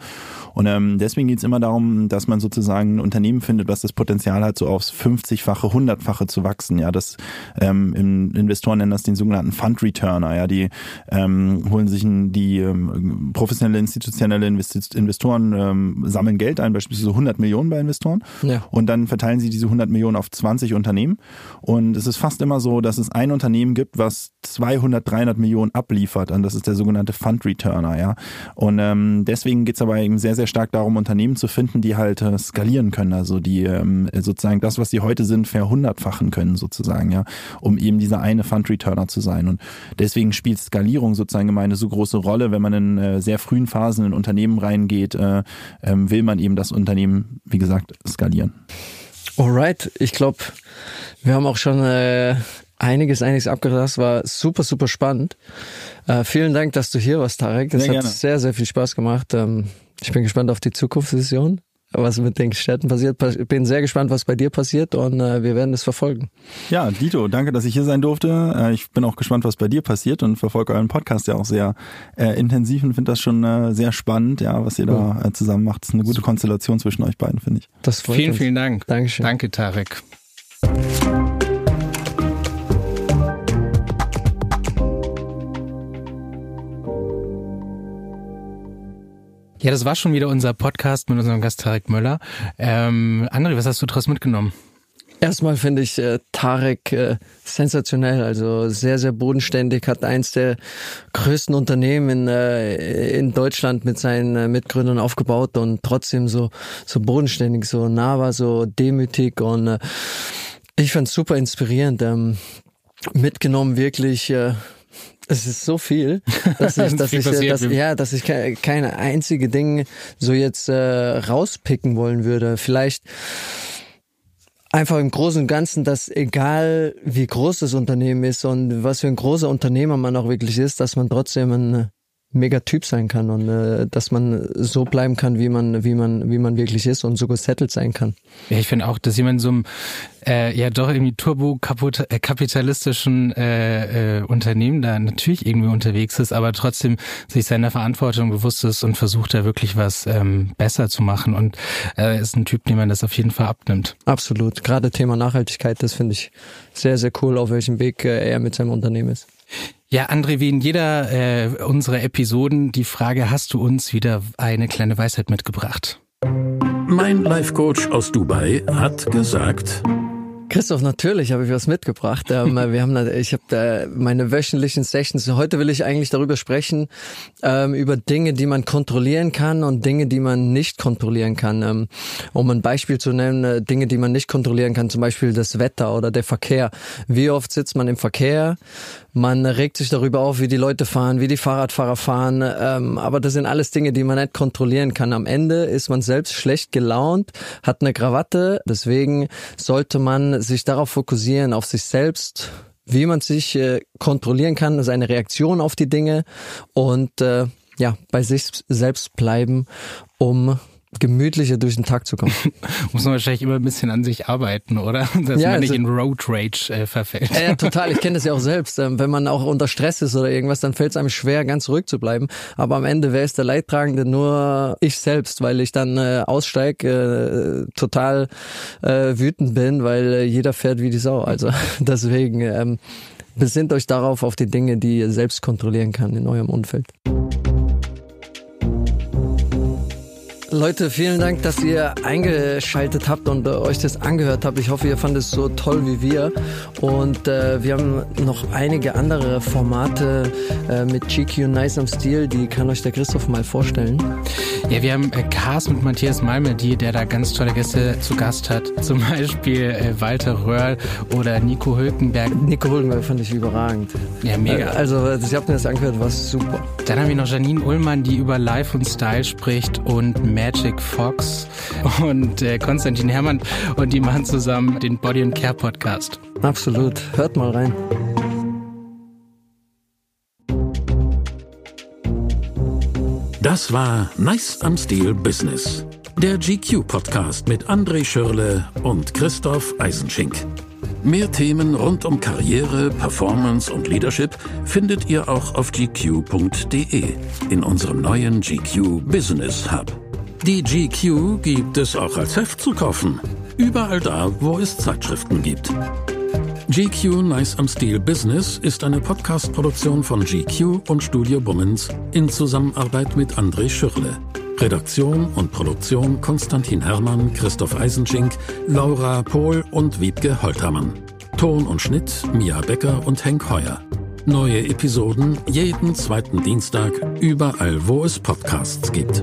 Und ähm, deswegen geht's immer darum, dass man sozusagen ein Unternehmen findet, was das Potenzial hat, so aufs 50-fache, 100-fache zu wachsen. Ja, das ähm, Investoren nennen das den sogenannten Fund Returner. Ja, die ähm, holen sich ein, die ähm, professionelle institutionelle Investoren ähm, sammeln Geld ein, beispielsweise 100 Millionen bei Investoren, ja. und dann verteilen sie diese 100 Millionen auf 20 Unternehmen. Und es ist fast immer so, dass es ein Unternehmen gibt, was 200, 300 Millionen abliefert. Und das ist der sogenannte Fund Returner. Ja, und ähm, deswegen geht's aber eben sehr, sehr stark darum, Unternehmen zu finden, die halt äh, skalieren können, also die ähm, sozusagen das, was sie heute sind, verhundertfachen können sozusagen, ja, um eben dieser eine Fund Returner zu sein. Und deswegen spielt Skalierung sozusagen immer eine so große Rolle, wenn man in äh, sehr frühen Phasen in Unternehmen reingeht, äh, äh, will man eben das Unternehmen, wie gesagt, skalieren. Alright, ich glaube, wir haben auch schon äh, einiges, einiges abgelassen. War super, super spannend. Äh, vielen Dank, dass du hier warst, Tarek. Es hat gerne. sehr, sehr viel Spaß gemacht. Ähm, ich bin gespannt auf die Zukunftsvision was mit den Städten passiert. Bin sehr gespannt, was bei dir passiert und äh, wir werden es verfolgen. Ja, Dito, danke, dass ich hier sein durfte. Äh, ich bin auch gespannt, was bei dir passiert und verfolge euren Podcast ja auch sehr äh, intensiv und finde das schon äh, sehr spannend, ja, was ihr da äh, zusammen macht. Das ist eine gute Konstellation zwischen euch beiden, finde ich. Das freut vielen, uns. vielen Dank. Dankeschön. Danke, Tarek. Ja, das war schon wieder unser Podcast mit unserem Gast Tarek Möller. Ähm, André, was hast du daraus mitgenommen? Erstmal finde ich äh, Tarek äh, sensationell, also sehr, sehr bodenständig, hat eins der größten Unternehmen in, äh, in Deutschland mit seinen äh, Mitgründern aufgebaut und trotzdem so, so bodenständig, so nah war, so demütig und äh, ich fand es super inspirierend. Ähm, mitgenommen wirklich äh, es ist so viel, *laughs* dass ich, dass ich, dass, ja, dass ich keine einzige Ding so jetzt äh, rauspicken wollen würde. Vielleicht einfach im Großen und Ganzen, dass egal wie groß das Unternehmen ist und was für ein großer Unternehmer man auch wirklich ist, dass man trotzdem ein mega Typ sein kann und äh, dass man so bleiben kann, wie man, wie man, wie man wirklich ist und so gesettelt sein kann. Ja, ich finde auch, dass jemand so einem äh, ja doch irgendwie turbo-kapitalistischen äh, äh, Unternehmen da natürlich irgendwie unterwegs ist, aber trotzdem sich seiner Verantwortung bewusst ist und versucht da wirklich was ähm, besser zu machen und äh, ist ein Typ, dem man das auf jeden Fall abnimmt. Absolut. Gerade Thema Nachhaltigkeit, das finde ich sehr, sehr cool, auf welchem Weg äh, er mit seinem Unternehmen ist. Ja, André, wie in jeder äh, unserer Episoden, die Frage, hast du uns wieder eine kleine Weisheit mitgebracht? Mein Life Coach aus Dubai hat gesagt, Christoph, natürlich habe ich was mitgebracht. Ähm, *laughs* wir haben, ich habe äh, meine wöchentlichen Sessions. Heute will ich eigentlich darüber sprechen ähm, über Dinge, die man kontrollieren kann und Dinge, die man nicht kontrollieren kann. Ähm, um ein Beispiel zu nennen, äh, Dinge, die man nicht kontrollieren kann, zum Beispiel das Wetter oder der Verkehr. Wie oft sitzt man im Verkehr? Man regt sich darüber auf, wie die Leute fahren, wie die Fahrradfahrer fahren. Ähm, aber das sind alles Dinge, die man nicht kontrollieren kann. Am Ende ist man selbst schlecht gelaunt, hat eine Krawatte. Deswegen sollte man sich darauf fokussieren, auf sich selbst, wie man sich äh, kontrollieren kann, seine Reaktion auf die Dinge und äh, ja, bei sich selbst bleiben, um gemütlicher durch den Tag zu kommen. *laughs* Muss man wahrscheinlich immer ein bisschen an sich arbeiten, oder? Dass ja, man nicht also, in Road Rage äh, verfällt. Ja, ja, total. Ich kenne das ja auch selbst. Ähm, wenn man auch unter Stress ist oder irgendwas, dann fällt es einem schwer, ganz ruhig zu bleiben. Aber am Ende wäre es der Leidtragende nur ich selbst, weil ich dann äh, aussteig, äh, total äh, wütend bin, weil äh, jeder fährt wie die Sau. Also *laughs* deswegen ähm, besinnt euch darauf, auf die Dinge, die ihr selbst kontrollieren kann in eurem Umfeld. Leute, vielen Dank, dass ihr eingeschaltet habt und äh, euch das angehört habt. Ich hoffe, ihr fandet es so toll wie wir. Und äh, wir haben noch einige andere Formate äh, mit GQ Nice am Stil, die kann euch der Christoph mal vorstellen. Ja, wir haben äh, Cars mit Matthias Malmedy, der da ganz tolle Gäste zu Gast hat. *laughs* Zum Beispiel äh, Walter Röhrl oder Nico Hülkenberg. Nico Hülkenberg fand ich überragend. Ja, mega. Also, ich habe mir das angehört, war super. Dann haben wir noch Janine Ullmann, die über Life und Style spricht und Magic Fox und äh, Konstantin Herrmann und die machen zusammen den Body and Care Podcast. Absolut. Hört mal rein. Das war Nice am Stil Business. Der GQ Podcast mit André Schürle und Christoph Eisenschink. Mehr Themen rund um Karriere, Performance und Leadership findet ihr auch auf gq.de in unserem neuen GQ Business Hub. Die GQ gibt es auch als Heft zu kaufen. Überall da, wo es Zeitschriften gibt. GQ Nice am Stil Business ist eine Podcast-Produktion von GQ und Studio Bummens in Zusammenarbeit mit André Schürle. Redaktion und Produktion Konstantin Herrmann, Christoph Eisenschink, Laura Pohl und Wiebke Holtermann. Ton und Schnitt Mia Becker und Henk Heuer. Neue Episoden jeden zweiten Dienstag überall, wo es Podcasts gibt.